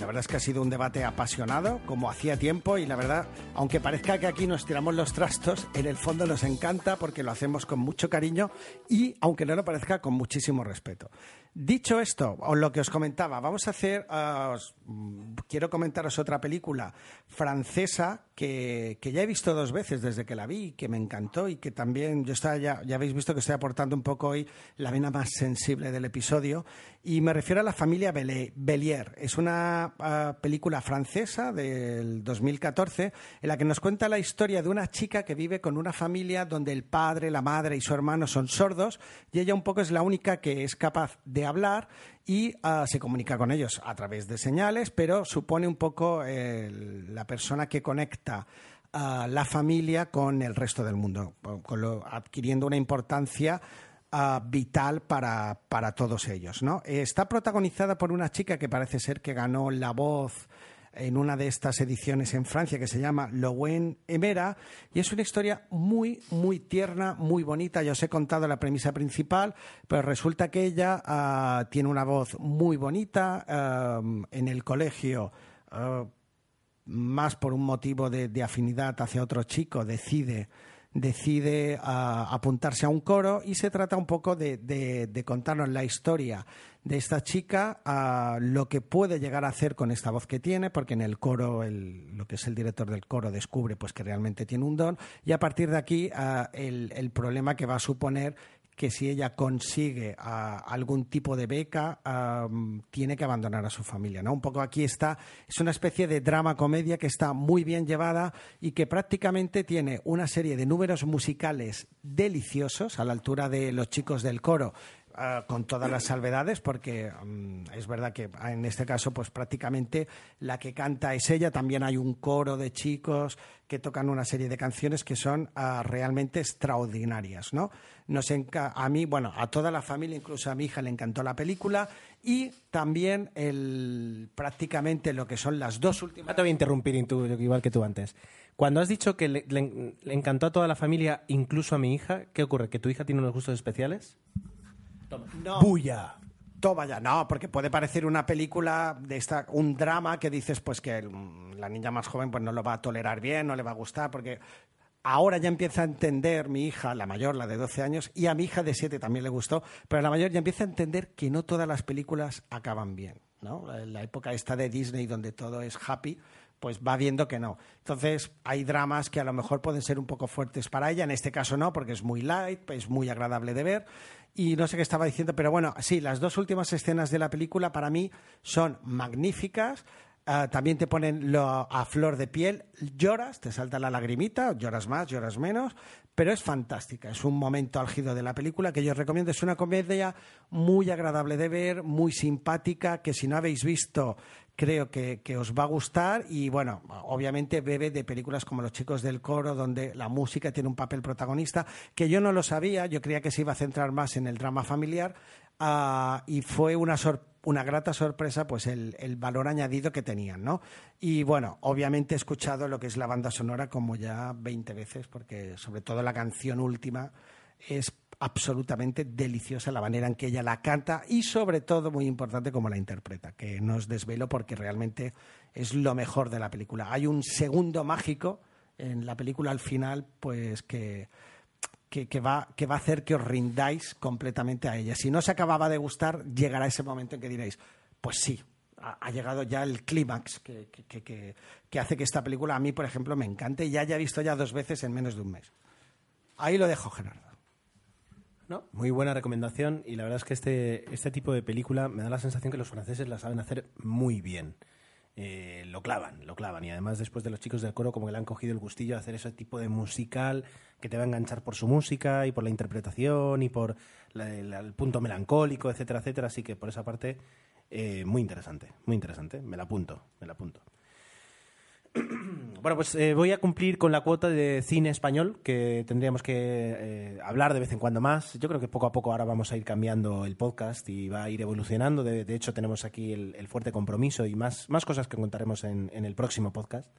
la verdad es que ha sido un debate apasionado, como hacía tiempo, y la verdad, aunque parezca que aquí nos tiramos los trastos, en el fondo nos encanta porque lo hacemos con mucho cariño y, aunque no lo parezca, con muchísimo respeto. Dicho esto, o lo que os comentaba, vamos a hacer, uh, os, quiero comentaros otra película francesa que, que, ya he visto dos veces desde que la vi, que me encantó y que también, yo estaba ya, ya habéis visto que estoy aportando un poco hoy la vena más sensible del episodio, y me refiero a la familia Bellier. Es una uh, película francesa del 2014 en la que nos cuenta la historia de una chica que vive con una familia donde el padre, la madre y su hermano son sordos y ella un poco es la única que es capaz de hablar y uh, se comunica con ellos a través de señales, pero supone un poco la persona que conecta a la familia con el resto del mundo, adquiriendo una importancia uh, vital para, para, todos ellos. ¿no? Está protagonizada por una chica que parece ser que ganó la voz en una de estas ediciones en Francia que se llama Lowen Emera y es una historia muy, muy tierna, muy bonita. Ya os he contado la premisa principal, pero resulta que ella uh, tiene una voz muy bonita uh, en el colegio. Uh, más por un motivo de, afinidad hacia otro chico, decide decide apuntarse a un coro y se trata un poco de, contarnos la historia de esta chica a lo que puede llegar a hacer con esta voz que tiene, porque en el coro, el, lo que es el director del coro descubre pues que realmente tiene un don, y a partir de aquí el, el, problema que va a suponer que si ella consigue uh, algún tipo de beca, uh, tiene que abandonar a su familia. ¿no? Un poco aquí está, es una especie de drama comedia que está muy bien llevada y que prácticamente tiene una serie de números musicales deliciosos a la altura de los chicos del coro. Uh, con todas las salvedades, porque um, es verdad que en este caso, pues prácticamente la que canta es ella. También hay un coro de chicos que tocan una serie de canciones que son uh, realmente extraordinarias, ¿no? Nos a mí, bueno, a toda la familia, incluso a mi hija, le encantó la película y también el, prácticamente lo que son las dos últimas. Te voy a interrumpir, igual que tú antes. Cuando has dicho que le encantó a toda la familia, incluso a mi hija, ¿qué ocurre? ¿Que tu hija tiene unos gustos especiales? Toma. No. ¡Buya! Toma ya, no, porque puede parecer una película de esta, un drama que dices pues que el, la niña más joven pues no lo va a tolerar bien, no le va a gustar, porque ahora ya empieza a entender mi hija, la mayor, la de 12 años, y a mi hija de 7 también le gustó, pero a la mayor ya empieza a entender que no todas las películas acaban bien, ¿no? La, la época esta de Disney donde todo es happy, pues va viendo que no. Entonces, hay dramas que a lo mejor pueden ser un poco fuertes para ella, en este caso no, porque es muy light, es muy agradable de ver. Y no sé qué estaba diciendo, pero bueno, sí, las dos últimas escenas de la película para mí son magníficas. Uh, también te ponen a flor de piel, lloras, te salta la lagrimita, lloras más, lloras menos, pero es fantástica. Es un momento álgido de la película que yo os recomiendo. Es una comedia muy agradable de ver, muy simpática, que si no habéis visto creo que, que, os va a gustar y bueno, obviamente bebe de películas como Los chicos del coro, donde la música tiene un papel protagonista, que yo no lo sabía, yo creía que se iba a centrar más en el drama familiar uh, y fue una, una grata sorpresa pues el, el, valor añadido que tenían, ¿no? Y bueno, obviamente he escuchado lo que es la banda sonora como ya 20 veces, porque sobre todo la canción última es absolutamente deliciosa la manera en que ella la canta y sobre todo muy importante cómo la interpreta, que no os desvelo porque realmente es lo mejor de la película. Hay un segundo mágico en la película al final, pues que, que, que, va, que va a hacer que os rindáis completamente a ella. Si no os acababa de gustar, llegará ese momento en que diréis, pues sí, ha, ha llegado ya el clímax que, que, que, que hace que esta película a mí, por ejemplo, me encante y ya haya visto ya dos veces en menos de un mes. Ahí lo dejo, Gerardo. ¿No? Muy buena recomendación y la verdad es que este, este tipo de película me da la sensación que los franceses la saben hacer muy bien. Eh, lo clavan, lo clavan y además después de los chicos del coro como que le han cogido el gustillo a hacer ese tipo de musical que te va a enganchar por su música y por la interpretación y por la, el punto melancólico, etcétera, etcétera. Así que por esa parte eh, muy interesante, muy interesante. Me la apunto, me la apunto. Bueno, pues eh, voy a cumplir con la cuota de cine español que tendríamos que eh, hablar de vez en cuando más. Yo creo que poco a poco ahora vamos a ir cambiando el podcast y va a ir evolucionando. De, de hecho, tenemos aquí el, el fuerte compromiso y más, más cosas que contaremos en, en el próximo podcast.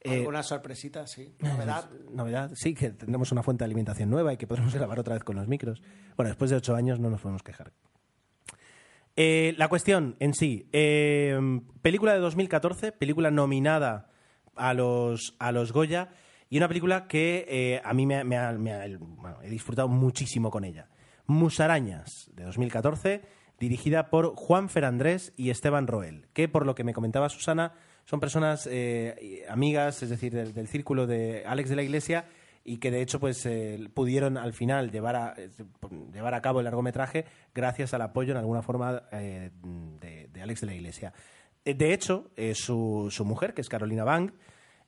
Eh, Alguna sorpresita, sí. Novedad. Novedad, sí, que tendremos una fuente de alimentación nueva y que podremos grabar otra vez con los micros. Bueno, después de ocho años no nos podemos quejar. Eh, la cuestión en sí, eh, película de 2014, película nominada a los, a los Goya y una película que eh, a mí me, me ha- me ha- he disfrutado muchísimo con ella. Musarañas, de 2014, dirigida por Juan Ferandrés y Esteban Roel, que por lo que me comentaba Susana, son personas eh, amigas, es decir, del, círculo de Alex de la Iglesia y que de hecho pues eh, pudieron al final llevar a, llevar a cabo el largometraje gracias al apoyo en alguna forma de, de Alex de la Iglesia. Eh, De hecho, eh, su, su mujer, que es Carolina Bang,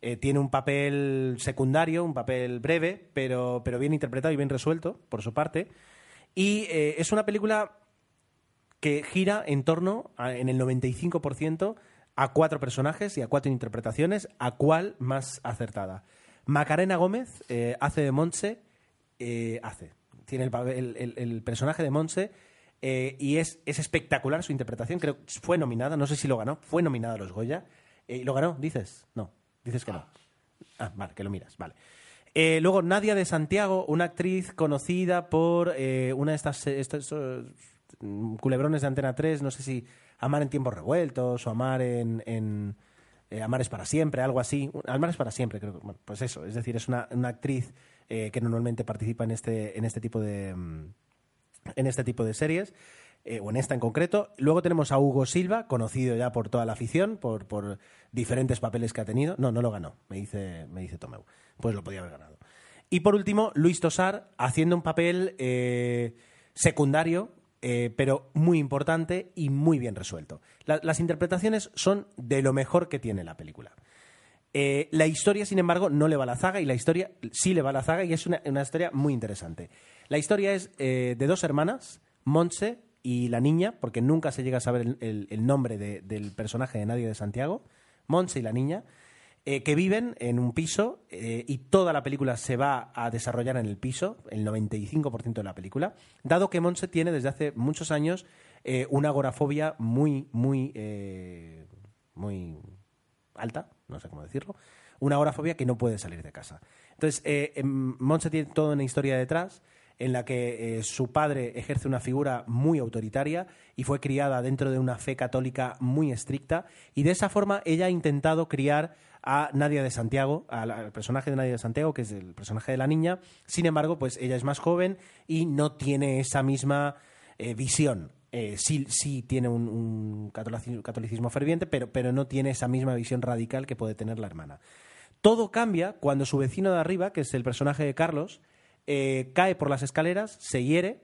eh, tiene un papel secundario, un papel breve, pero, pero bien interpretado y bien resuelto por su parte. Y es una película que gira en torno, a- en el 95%, a cuatro personajes y a cuatro interpretaciones, a cuál más acertada. Macarena Gómez hace de Montse, eh, hace, tiene el, el- el- el personaje de Montse eh, y es, es espectacular su interpretación, creo que fue nominada, no sé si lo ganó, fue nominada a los Goya. Eh, ¿y ¿Lo ganó? ¿Dices? No, dices que no. Ah, vale, que lo miras, vale. Eh, luego, Nadia de Santiago, una actriz conocida por eh, una de estas, estos, eh, mm, culebrones de Antena 3, no sé si Amar en tiempos revueltos o Amar en... Amar es para siempre, algo así. Amar es para siempre, creo. Bueno, pues eso, es decir, es una, una actriz que normalmente participa en este, en este tipo de. mm, en este tipo de series, eh, o en esta en concreto. Luego tenemos a Hugo Silva, conocido ya por toda la afición, por, por diferentes papeles que ha tenido. No, no lo ganó, me dice, me dice Tomeu. Pues lo podía haber ganado. Y por último, Luis Tosar, haciendo un papel eh, secundario, eh, pero muy importante y muy bien resuelto. La- las interpretaciones son de lo mejor que tiene la película. La historia, sin embargo, no le va a la zaga y la historia sí le va a la zaga y es una, una historia muy interesante. La historia es eh, de dos hermanas, Montse y la niña, porque nunca se llega a saber el, el- el nombre de- del personaje de Nadie de Santiago, Montse y la niña, eh, que viven en un piso eh, y toda la película se va a desarrollar en el piso, el 95% de la película, dado que Montse tiene desde hace muchos años una agorafobia muy, muy, muy alta, no sé cómo decirlo, una agorafobia que no puede salir de casa. Entonces, em, Montse tiene toda una historia detrás en la que eh, su padre ejerce una figura muy autoritaria y fue criada dentro de una fe católica muy estricta y de esa forma ella ha intentado criar a Nadia de Santiago, al, personaje de Nadia de Santiago, que es el personaje de la niña. Sin embargo, pues ella es más joven y no tiene esa misma eh, visión. Eh, sí, sí tiene un, un catolicismo, catolicismo ferviente, pero, pero no tiene esa misma visión radical que puede tener la hermana. Todo cambia cuando su vecino de arriba, que es el personaje de Carlos, eh, cae por las escaleras, se hiere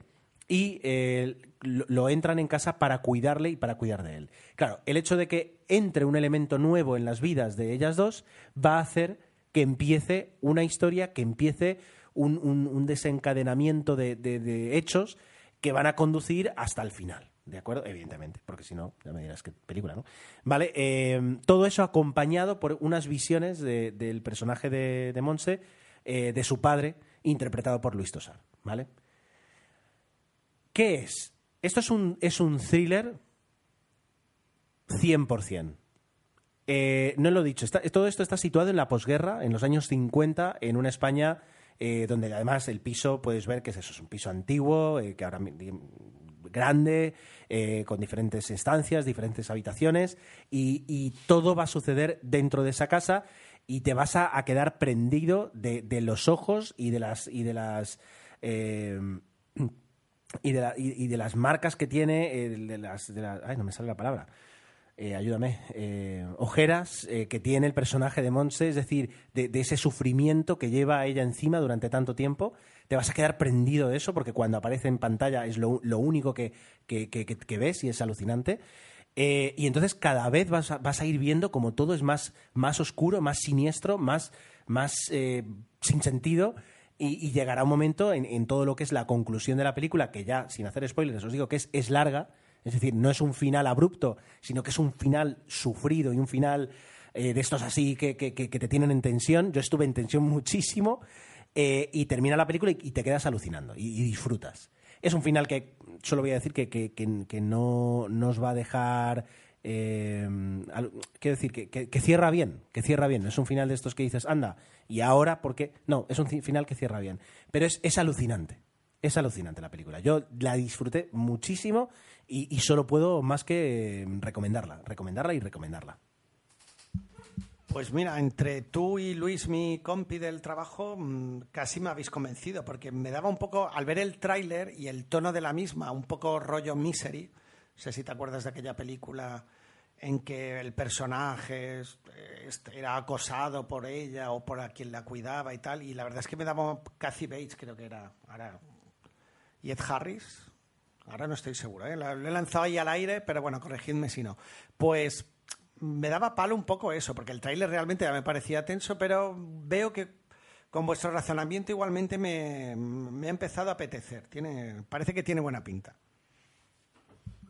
y eh, lo, entran en casa para cuidarle y para cuidar de él. Claro, el hecho de que entre un elemento nuevo en las vidas de ellas dos va a hacer que empiece una historia, que empiece un, desencadenamiento de, hechos que van a conducir hasta el final. ¿De acuerdo? Evidentemente, porque si no, ya me dirás qué película, ¿no? Vale, eh, todo eso acompañado por unas visiones de- del personaje de, de Monse, de su padre, interpretado por Luis Tosar, ¿vale? ¿Qué es? Esto es un, es un thriller 100%. Eh, no lo he dicho, todo esto está situado en la posguerra, en los años 50, en una España eh, donde además el piso, puedes ver que es eso, es un piso antiguo, eh, que ahora grande, eh, con diferentes estancias, diferentes habitaciones, y todo va a suceder dentro de esa casa y te vas a, a quedar prendido de, de los ojos y de las y de las eh, y de, la- y- de las marcas que tiene, eh, de las, de ay, no me sale la palabra. Eh, ayúdame, eh, ojeras que tiene el personaje de Monse, es decir, de, ese sufrimiento que lleva a ella encima durante tanto tiempo, te vas a quedar prendido de eso porque cuando aparece en pantalla es lo, lo único que- que- que- que ves y es alucinante. Eh, y entonces cada vez vas a, vas a ir viendo como todo es más, más oscuro, más siniestro, más, más eh, sin sentido. Y, llegará un momento en, en todo lo que es la conclusión de la película, que ya, sin hacer spoilers, os digo que es, es larga, es decir, no es un final abrupto, sino que es un final sufrido y un final eh, de estos así que, que, que, te tienen en tensión. Yo estuve en tensión muchísimo y termina la película y, te quedas alucinando y, disfrutas. Es un final que solo voy a decir que, que no nos va a dejar eh, quiero decir que, cierra bien, que cierra bien. Es un final de estos que dices, anda, y ahora, ¿por qué? No, es un final que cierra bien. Pero es, es alucinante. Es alucinante la película. Yo la disfruté muchísimo y, solo puedo más que recomendarla, recomendarla y recomendarla. Pues mira, entre tú y Luis, mi compi del trabajo, mm, casi me habéis convencido, porque me daba un poco, al ver el tráiler y el tono de la misma, un poco rollo misery, no sé si te acuerdas de aquella película en que el personaje era acosado por ella o por a quien la cuidaba y tal. Y la verdad es que me daba Kathy Bates, creo que era. Ahora, y Ed Harris. Ahora no estoy seguro, ¿eh? lo he lanzado ahí al aire, pero bueno, corregidme si no. Pues me daba palo un poco eso, porque el tráiler realmente ya me parecía tenso, pero veo que con vuestro razonamiento igualmente me, ha empezado a apetecer. Tiene, parece que tiene buena pinta.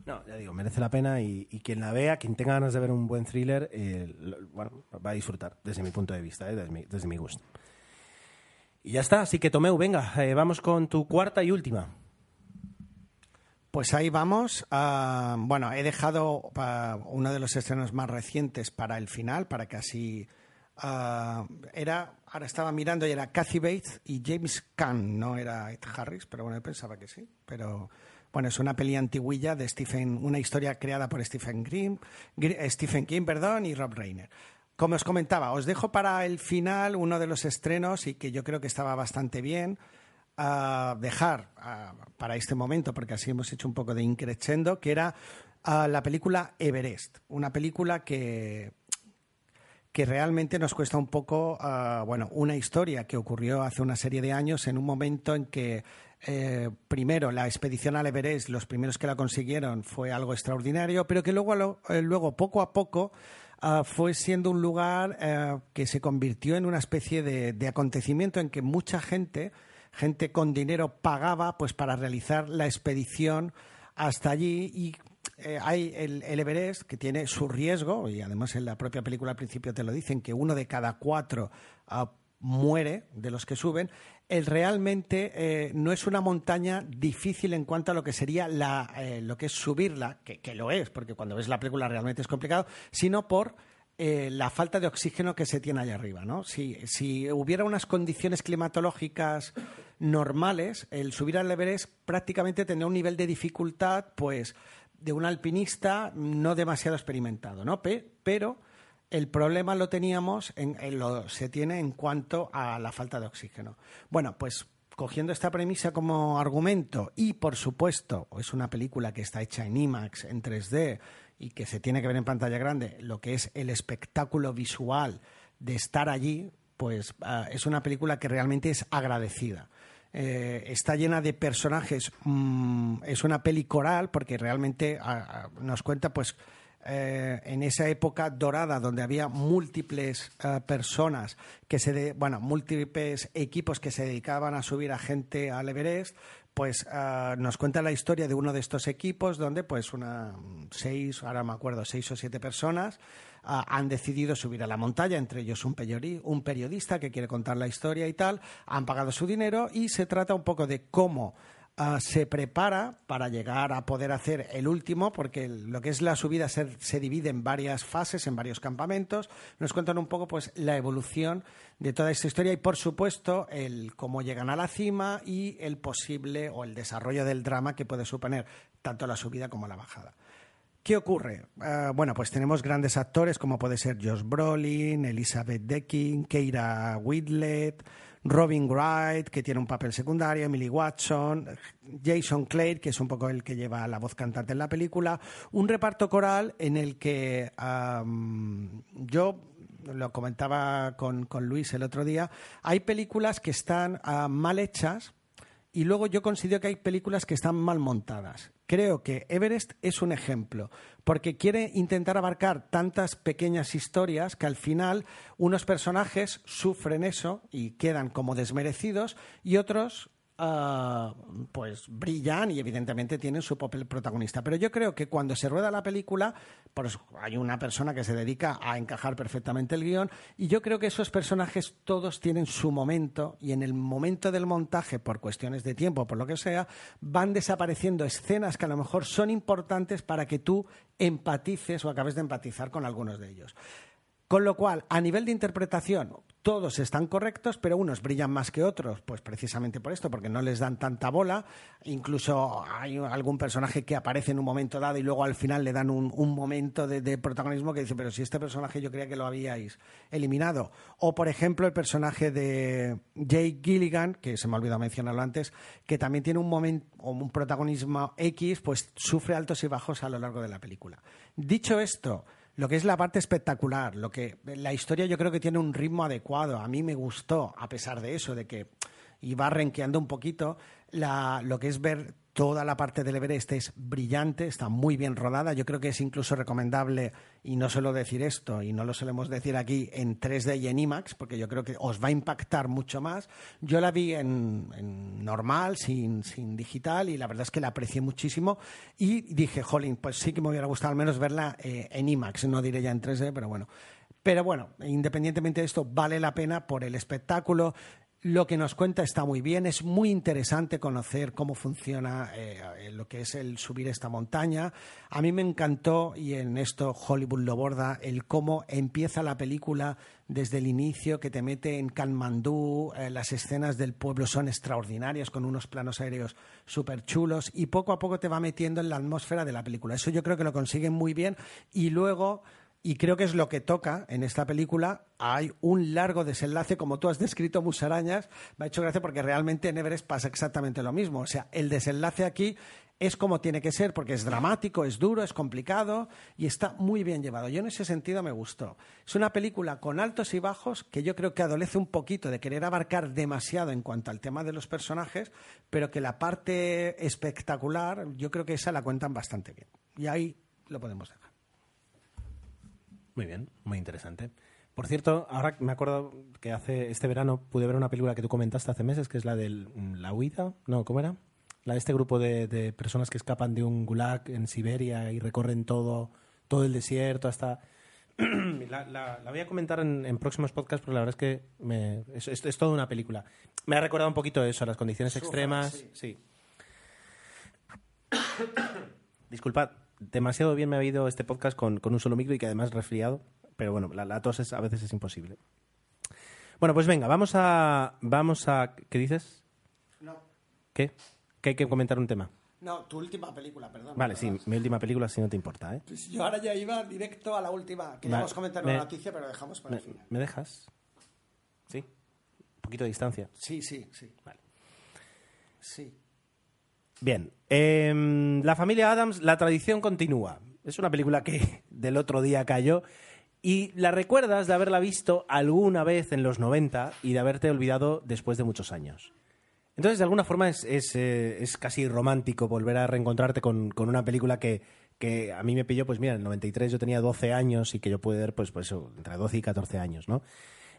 No, ya digo, merece la pena y, quien la vea, quien tenga ganas de ver un buen thriller, eh, bueno, va a disfrutar desde mi punto de vista, eh, desde, mi, gusto. Y ya está, así que Tomeu, venga, eh, vamos con tu cuarta y última. Pues ahí vamos. Ah, bueno, he dejado ah, uno de los estrenos más recientes para el final, para que así ah, era. Ahora estaba mirando y era Kathy Bates y James Caan, no era Ed Harris, pero bueno, pensaba que sí. Pero bueno, es una peli antiguilla de Stephen, una historia creada por Stephen, Green, eh, Stephen King perdón, y Rob Reiner. Como os comentaba, os dejo para el final uno de los estrenos y que yo creo que estaba bastante bien. A dejar para este momento, porque así hemos hecho un poco de increchendo, que era la película Everest. Una película que, que realmente nos cuesta un poco, bueno, una historia que ocurrió hace una serie de años en un momento en que eh, primero la expedición al Everest, los primeros que la consiguieron fue algo extraordinario, pero que luego, eh, luego poco a poco fue siendo un lugar eh, que se convirtió en una especie de, acontecimiento en que mucha gente, gente con dinero, pagaba pues para realizar la expedición hasta allí y hay el, Everest que tiene su riesgo y además en la propia película al principio te lo dicen que uno de cada cuatro ah, muere de los que suben, el realmente eh, no es una montaña difícil en cuanto a lo que sería la, eh, lo que es subirla, que, lo es, porque cuando ves la película realmente es complicado, sino por eh, la falta de oxígeno que se tiene allá arriba. ¿no? Si, si, hubiera unas condiciones climatológicas normales, el subir al Everest prácticamente tendría un nivel de dificultad, pues, de un alpinista no demasiado experimentado, ¿no? pero el problema lo teníamos, en, lo, se tiene en cuanto a la falta de oxígeno. Bueno, pues cogiendo esta premisa como argumento y, por supuesto, es una película que está hecha en IMAX, en 3D y que se tiene que ver en pantalla grande, lo que es el espectáculo visual de estar allí, pues ah, es una película que realmente es agradecida. Eh, está llena de personajes, mm, es una peli coral porque realmente ah, ah, nos cuenta pues eh, en esa época dorada donde había múltiples eh, personas que se bueno múltiples equipos que se dedicaban a subir a gente al Everest pues eh, nos cuenta la historia de uno de estos equipos donde pues una seis ahora me acuerdo seis o siete personas han decidido subir a la montaña, entre ellos un, un periodista que quiere contar la historia y tal, han pagado su dinero y se trata un poco de cómo Ah, se prepara para llegar a poder hacer el último, porque lo que es la subida se, divide en varias fases, en varios campamentos. Nos cuentan un poco pues la evolución de toda esta historia y, por supuesto, el cómo llegan a la cima y el posible o el desarrollo del drama que puede suponer tanto la subida como la bajada. ¿Qué ocurre? Ah, bueno, pues tenemos grandes actores como puede ser Josh Brolin, Elizabeth Decking, Keira Whitlet, Robin Wright, que tiene un papel secundario, Emily Watson, Jason Clare, que es un poco el que lleva la voz cantante en la película, un reparto coral en el que yo lo comentaba con, Luis el otro día, hay películas que están ah, mal hechas y luego yo considero que hay películas que están mal montadas. Creo que Everest es un ejemplo, porque quiere intentar abarcar tantas pequeñas historias que al final unos personajes sufren eso y quedan como desmerecidos y otros ah, pues brillan y evidentemente tienen su papel protagonista. Pero yo creo que cuando se rueda la película, pues hay una persona que se dedica a encajar perfectamente el guion y yo creo que esos personajes todos tienen su momento y en el momento del montaje, por cuestiones de tiempo, por lo que sea, van desapareciendo escenas que a lo mejor son importantes para que tú empatices o acabes de empatizar con algunos de ellos. Con lo cual, a nivel de interpretación, todos están correctos, pero unos brillan más que otros, pues precisamente por esto, porque no les dan tanta bola. Incluso hay algún personaje que aparece en un momento dado y luego al final le dan un, momento de, protagonismo que dice, pero si este personaje yo creía que lo habíais eliminado. O, por ejemplo, el personaje de Jake Gilligan, que se me ha olvidado mencionarlo antes, que también tiene un momento o un protagonismo X, pues sufre altos y bajos a lo largo de la película. Dicho esto, lo que es la parte espectacular, lo que la historia yo creo que tiene un ritmo adecuado. A mí me gustó, a pesar de eso, de que iba renqueando un poquito, lo que es ver Toda la parte del Everest es brillante, está muy bien rodada. Yo creo que es incluso recomendable, y no suelo decir esto, y no lo solemos decir aquí, en 3D y en IMAX, porque yo creo que os va a impactar mucho más. Yo la vi en, normal, sin, digital, y la verdad es que la aprecié muchísimo. Y dije, jolín, pues sí que me hubiera gustado al menos verla eh, en IMAX, no diré ya en 3D, pero bueno. Pero bueno, independientemente de esto, vale la pena por el espectáculo. Lo que nos cuenta está muy bien, es muy interesante conocer cómo funciona eh, lo que es el subir esta montaña. A mí me encantó, y en esto Hollywood lo borda, el cómo empieza la película desde el inicio, que te mete en Kanmandú, eh, las escenas del pueblo son extraordinarias, con unos planos aéreos súper chulos, y poco a poco te va metiendo en la atmósfera de la película. Eso yo creo que lo consiguen muy bien, y luego y creo que es lo que toca en esta película. Hay un largo desenlace, como tú has descrito, Musarañas. Me ha hecho gracia porque realmente en Everest pasa exactamente lo mismo. O sea, el desenlace aquí es como tiene que ser, porque es dramático, es duro, es complicado y está muy bien llevado. Yo en ese sentido me gustó. Es una película con altos y bajos que yo creo que adolece un poquito de querer abarcar demasiado en cuanto al tema de los personajes, pero que la parte espectacular, yo creo que esa la cuentan bastante bien. Y ahí lo podemos dejar. Muy bien, muy interesante. Por cierto, ahora me acuerdo que hace este verano pude ver una película que tú comentaste hace meses, que es la de La Huida. No, ¿cómo era? La de este grupo de, personas que escapan de un gulag en Siberia y recorren todo, todo el desierto hasta... la, voy a comentar en, próximos podcasts porque la verdad es que me, es, es, toda una película. Me ha recordado un poquito eso, las condiciones extremas. sí. Disculpad, demasiado bien me ha oído este podcast con, un solo micro y que además resfriado, pero bueno, la, tos a veces es imposible. Bueno, pues venga, vamos a, vamos a... ¿Qué dices? No. ¿Qué? Que hay que comentar un tema. No, tu última película, perdón. Vale, sí, mi última película, si no te importa, ¿eh? Pues yo ahora ya iba directo a la última. Queríamos comentar una noticia, pero dejamos para el final. ¿Me dejas? ¿Sí? Un poquito de distancia. Sí, sí, sí. Vale. Sí. Bien, em, La familia Adams, la tradición continúa. Es una película que del otro día cayó y la recuerdas de haberla visto alguna vez en los 90 y de haberte olvidado después de muchos años. Entonces, de alguna forma es, es, eh, casi romántico volver a reencontrarte con, una película que, que, a mí me pilló, pues mira, en el 93 yo tenía 12 años y que yo pude ver, pues, pues entre 12 y 14 años, ¿no?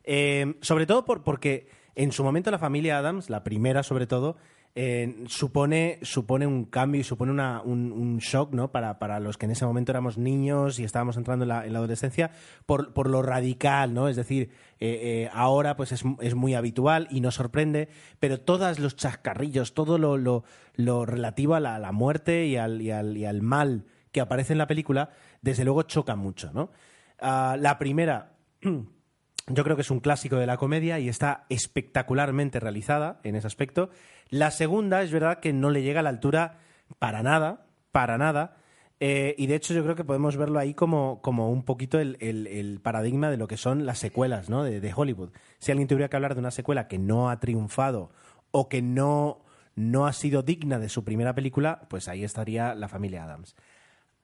Em, sobre todo por, porque en su momento la familia Adams, la primera sobre todo, eh, supone, supone un cambio y supone un, shock ¿no? Para, para, los que en ese momento éramos niños y estábamos entrando en la, adolescencia por, por, lo radical, ¿no? Es decir, eh, eh, ahora pues es, es, muy habitual y nos sorprende, pero todos los chascarrillos, todo lo, lo, relativo a la, muerte y al, y, al, y al, mal que aparece en la película, desde luego choca mucho, ¿no? Ah, la primera... Yo creo que es un clásico de la comedia y está espectacularmente realizada en ese aspecto. La segunda es verdad que no le llega a la altura para nada, para nada. Eh, y de hecho yo creo que podemos verlo ahí como, como un poquito el, paradigma de lo que son las secuelas ¿no? de, Hollywood. Si alguien tuviera que hablar de una secuela que no ha triunfado o que no, no ha sido digna de su primera película, pues ahí estaría la familia Adams.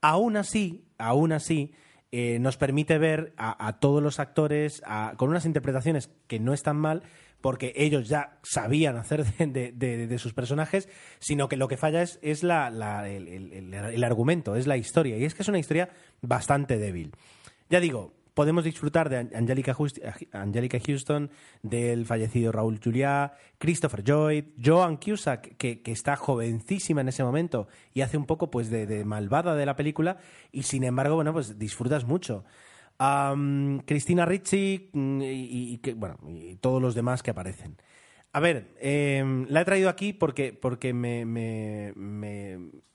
Aún así, aún así, eh, nos permite ver a, todos los actores con unas interpretaciones que no están mal, porque ellos ya sabían hacer de, sus personajes, sino que lo que falla es, el, argumento, es la historia. Y es que es una historia bastante débil. Ya digo, podemos disfrutar de Angelica, Houston, del fallecido Raúl Juliá, Christopher Lloyd, Joan Cusack, que, está jovencísima en ese momento y hace un poco pues de, malvada de la película y sin embargo, bueno, pues disfrutas mucho. Cristina Ricci mm, y, bueno, y todos los demás que aparecen. A ver, em, la he traído aquí porque, porque me,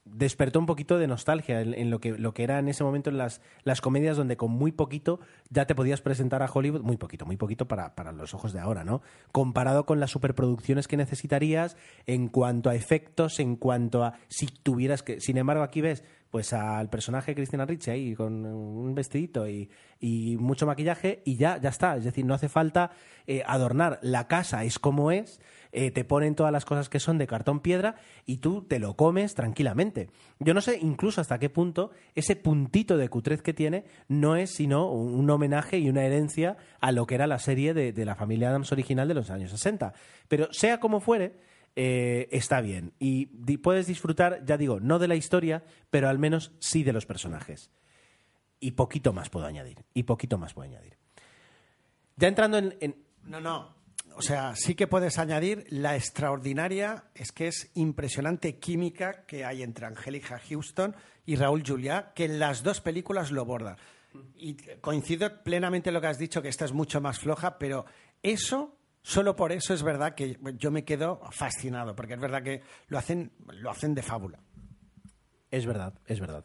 despertó un poquito de nostalgia en, lo, que, lo que era en ese momento en las, las comedias donde con muy poquito ya te podías presentar a Hollywood, muy poquito, muy poquito para, para los ojos de ahora, ¿no? Comparado con las superproducciones que necesitarías en cuanto a efectos, en cuanto a si tuvieras que... Sin embargo, aquí ves pues al personaje Cristina Ricci ahí con un vestidito y, mucho maquillaje y ya, ya está. Es decir, no hace falta eh, adornar. La casa es como es, eh, te ponen todas las cosas que son de cartón piedra y tú te lo comes tranquilamente. Yo no sé incluso hasta qué punto ese puntito de cutrez que tiene no es sino un, homenaje y una herencia a lo que era la serie de, de la familia Adams original de los años 60. Pero sea como fuere, eh, está bien. Y puedes disfrutar, ya digo, no de la historia, pero al menos sí de los personajes. Y poquito más puedo añadir. Y poquito más puedo añadir. Ya entrando en, No, no. O sea, sí que puedes añadir la extraordinaria, es que es impresionante química que hay entre Angélica Houston y Raúl Juliá, que en las dos películas lo borda. Y coincido plenamente en lo que has dicho, que esta es mucho más floja, pero eso Solo por eso es verdad que yo me quedo fascinado, porque es verdad que lo hacen, lo hacen de fábula. Es verdad, es verdad.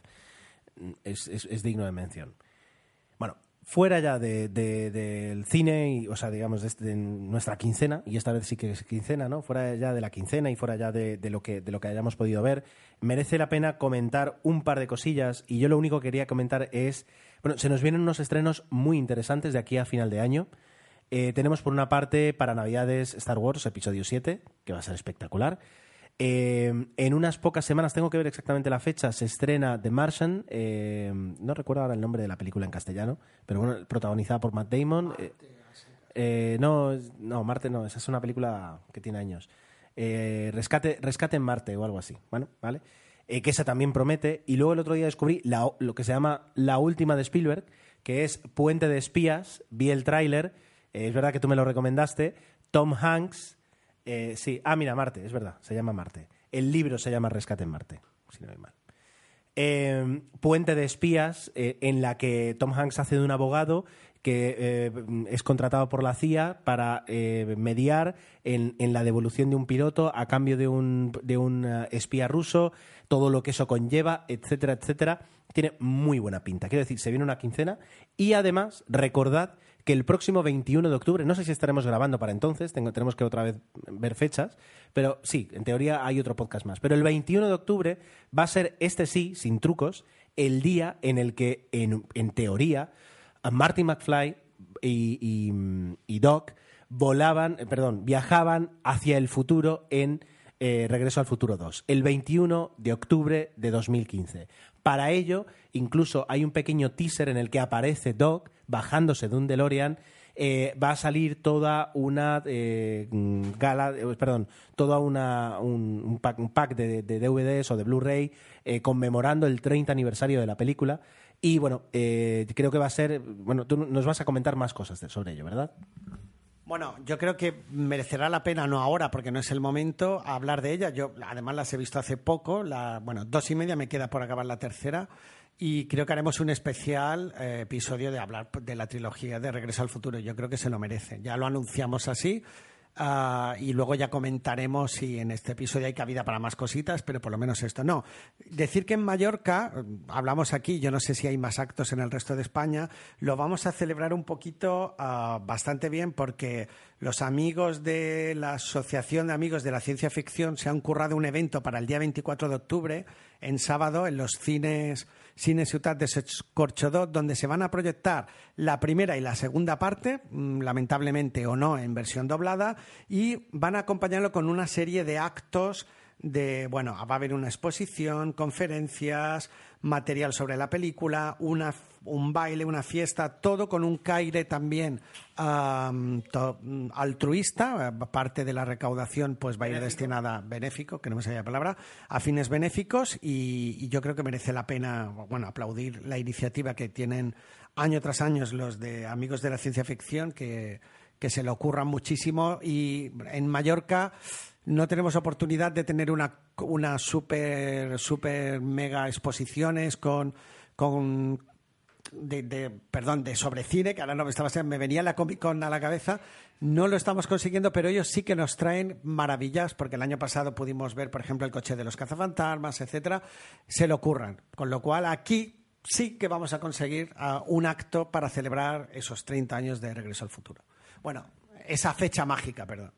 Es, digno de mención. Bueno, fuera ya del cine, y, o sea, digamos, de, nuestra quincena, y esta vez sí que es quincena, ¿no? Fuera ya de la quincena y fuera ya de, lo que, de lo que hayamos podido ver, merece la pena comentar un par de cosillas, y yo lo único que quería comentar es, bueno, se nos vienen unos estrenos muy interesantes de aquí a final de año. Eh, tenemos por una parte para Navidades Star Wars Episodio 7, que va a ser espectacular. Eh, en unas pocas semanas, tengo que ver exactamente la fecha, se estrena The Martian. Eh, no recuerdo ahora el nombre de la película en castellano, pero bueno, protagonizada por Matt Damon. no, no, Marte no, esa es una película que tiene años. Rescate, Rescate en Marte o algo así. Bueno, ¿vale? que esa también promete. Y luego el otro día descubrí lo que se llama La última de Spielberg, que es Puente de Espías. Vi el tráiler eh, es verdad que tú me lo recomendaste. Tom Hanks. Eh, sí, ah, mira, Marte, es verdad, se llama Marte. El libro se llama Rescate en Marte, si no me mal. Eh, Puente de espías, en la que Tom Hanks hace de un abogado que es contratado por la CIA para mediar en, la devolución de un piloto a cambio de un espía ruso, todo lo que eso conlleva, etcétera, etcétera. Tiene muy buena pinta. Quiero decir, se viene una quincena y además recordad que el próximo 21 de octubre, no sé si estaremos grabando para entonces, tenemos que otra vez ver fechas, pero sí, en teoría hay otro podcast más. Pero el 21 de octubre va a ser, este sí, sin trucos, el día en el que, en, teoría, Marty McFly y, Doc volaban, eh, perdón, viajaban hacia el futuro en eh, Regreso al Futuro 2, el 21 de octubre de 2015. Para ello, incluso hay un pequeño teaser en el que aparece Doc bajándose de un DeLorean. Eh, va a salir toda una eh, gala, eh, perdón, toda una, un, pack, de, DVDs o de Blu-ray conmemorando el 30 aniversario de la película. Y bueno, creo que va a ser, bueno, tú nos vas a comentar más cosas sobre ello, ¿verdad? Bueno, yo creo que merecerá la pena, no ahora, porque no es el momento, hablar de ella. Yo, además, las he visto hace poco. La, bueno, dos y media me queda por acabar la tercera. Y creo que haremos un especial eh, episodio de hablar de la trilogía de Regreso al Futuro. Yo creo que se lo merece. Ya lo anunciamos así. Ah, y luego ya comentaremos si en este episodio hay cabida para más cositas, pero por lo menos esto no. Decir que en Mallorca, hablamos aquí, yo no sé si hay más actos en el resto de España, lo vamos a celebrar un poquito ah, bastante bien porque los amigos de la Asociación de Amigos de la Ciencia Ficción se han currado un evento para el día 24 de octubre, en sábado, en los cines Cine Ciutat de Corchodot, donde se van a proyectar la primera y la segunda parte, mm, lamentablemente o no, en versión doblada, y van a acompañarlo con una serie de actos de, bueno, va a haber una exposición, conferencias, material sobre la película, una, un baile, una fiesta, todo con un caire también altruista, parte de la recaudación pues va a ir destinada benéfico, que no me sabía la palabra, a fines benéficos y, yo creo que merece la pena, bueno, aplaudir la iniciativa que tienen año tras año los de amigos de la ciencia ficción que, que se le ocurran muchísimo y en Mallorca no tenemos oportunidad de tener una, una super, super mega exposiciones con, con de, perdón, de sobre cine, que ahora no me estaba me venía la Comic Con a la cabeza, no lo estamos consiguiendo, pero ellos sí que nos traen maravillas, porque el año pasado pudimos ver, por ejemplo, el coche de los cazafantasmas, etcétera, se le ocurran. Con lo cual, aquí sí que vamos a conseguir ah, un acto para celebrar esos 30 años de Regreso al Futuro. Bueno, esa fecha mágica, perdón.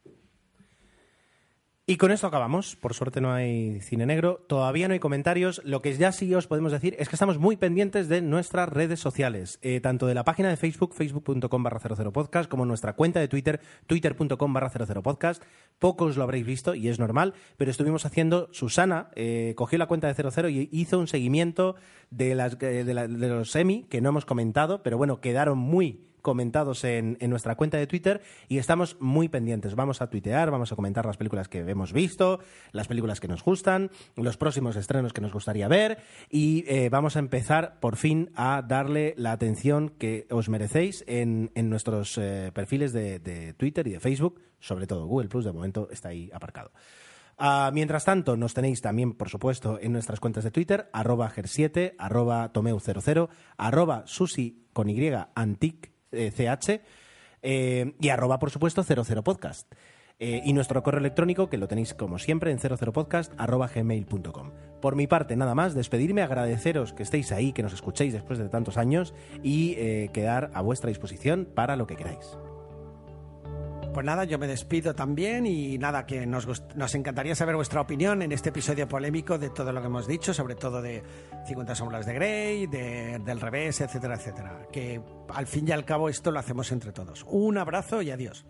Y con esto acabamos. Por suerte no hay cine negro. Todavía no hay comentarios. Lo que ya sí os podemos decir es que estamos muy pendientes de nuestras redes sociales, eh, tanto de la página de Facebook, facebook.com barra 00podcast, como nuestra cuenta de Twitter, twitter.com barra 00podcast. Pocos lo habréis visto y es normal, pero estuvimos haciendo, Susana eh, cogió la cuenta de 00 y hizo un seguimiento de, las, eh, de, de los semi que no hemos comentado, pero bueno, quedaron muy comentados en, nuestra cuenta de Twitter y estamos muy pendientes. Vamos a tuitear, vamos a comentar las películas que hemos visto, las películas que nos gustan, los próximos estrenos que nos gustaría ver y eh, vamos a empezar por fin a darle la atención que os merecéis en, nuestros eh, perfiles de, Twitter y de Facebook, sobre todo Google Plus, de momento está ahí aparcado. Ah, mientras tanto, nos tenéis también, por supuesto, en nuestras cuentas de Twitter, arroba ger7, arroba tomeu00, arroba susi con y antic CH, eh, y arroba, por supuesto, 00podcast. Eh, y nuestro correo electrónico, que lo tenéis como siempre en 00podcast.gmail.com. Por mi parte, nada más, despedirme, agradeceros que estéis ahí, que nos escuchéis después de tantos años y eh, quedar a vuestra disposición para lo que queráis. Pues nada, yo me despido también y nada, que nos, nos encantaría saber vuestra opinión en este episodio polémico de todo lo que hemos dicho, sobre todo de 50 sombras de Grey, de, del revés, etcétera, etcétera. Que al fin y al cabo esto lo hacemos entre todos. Un abrazo y adiós.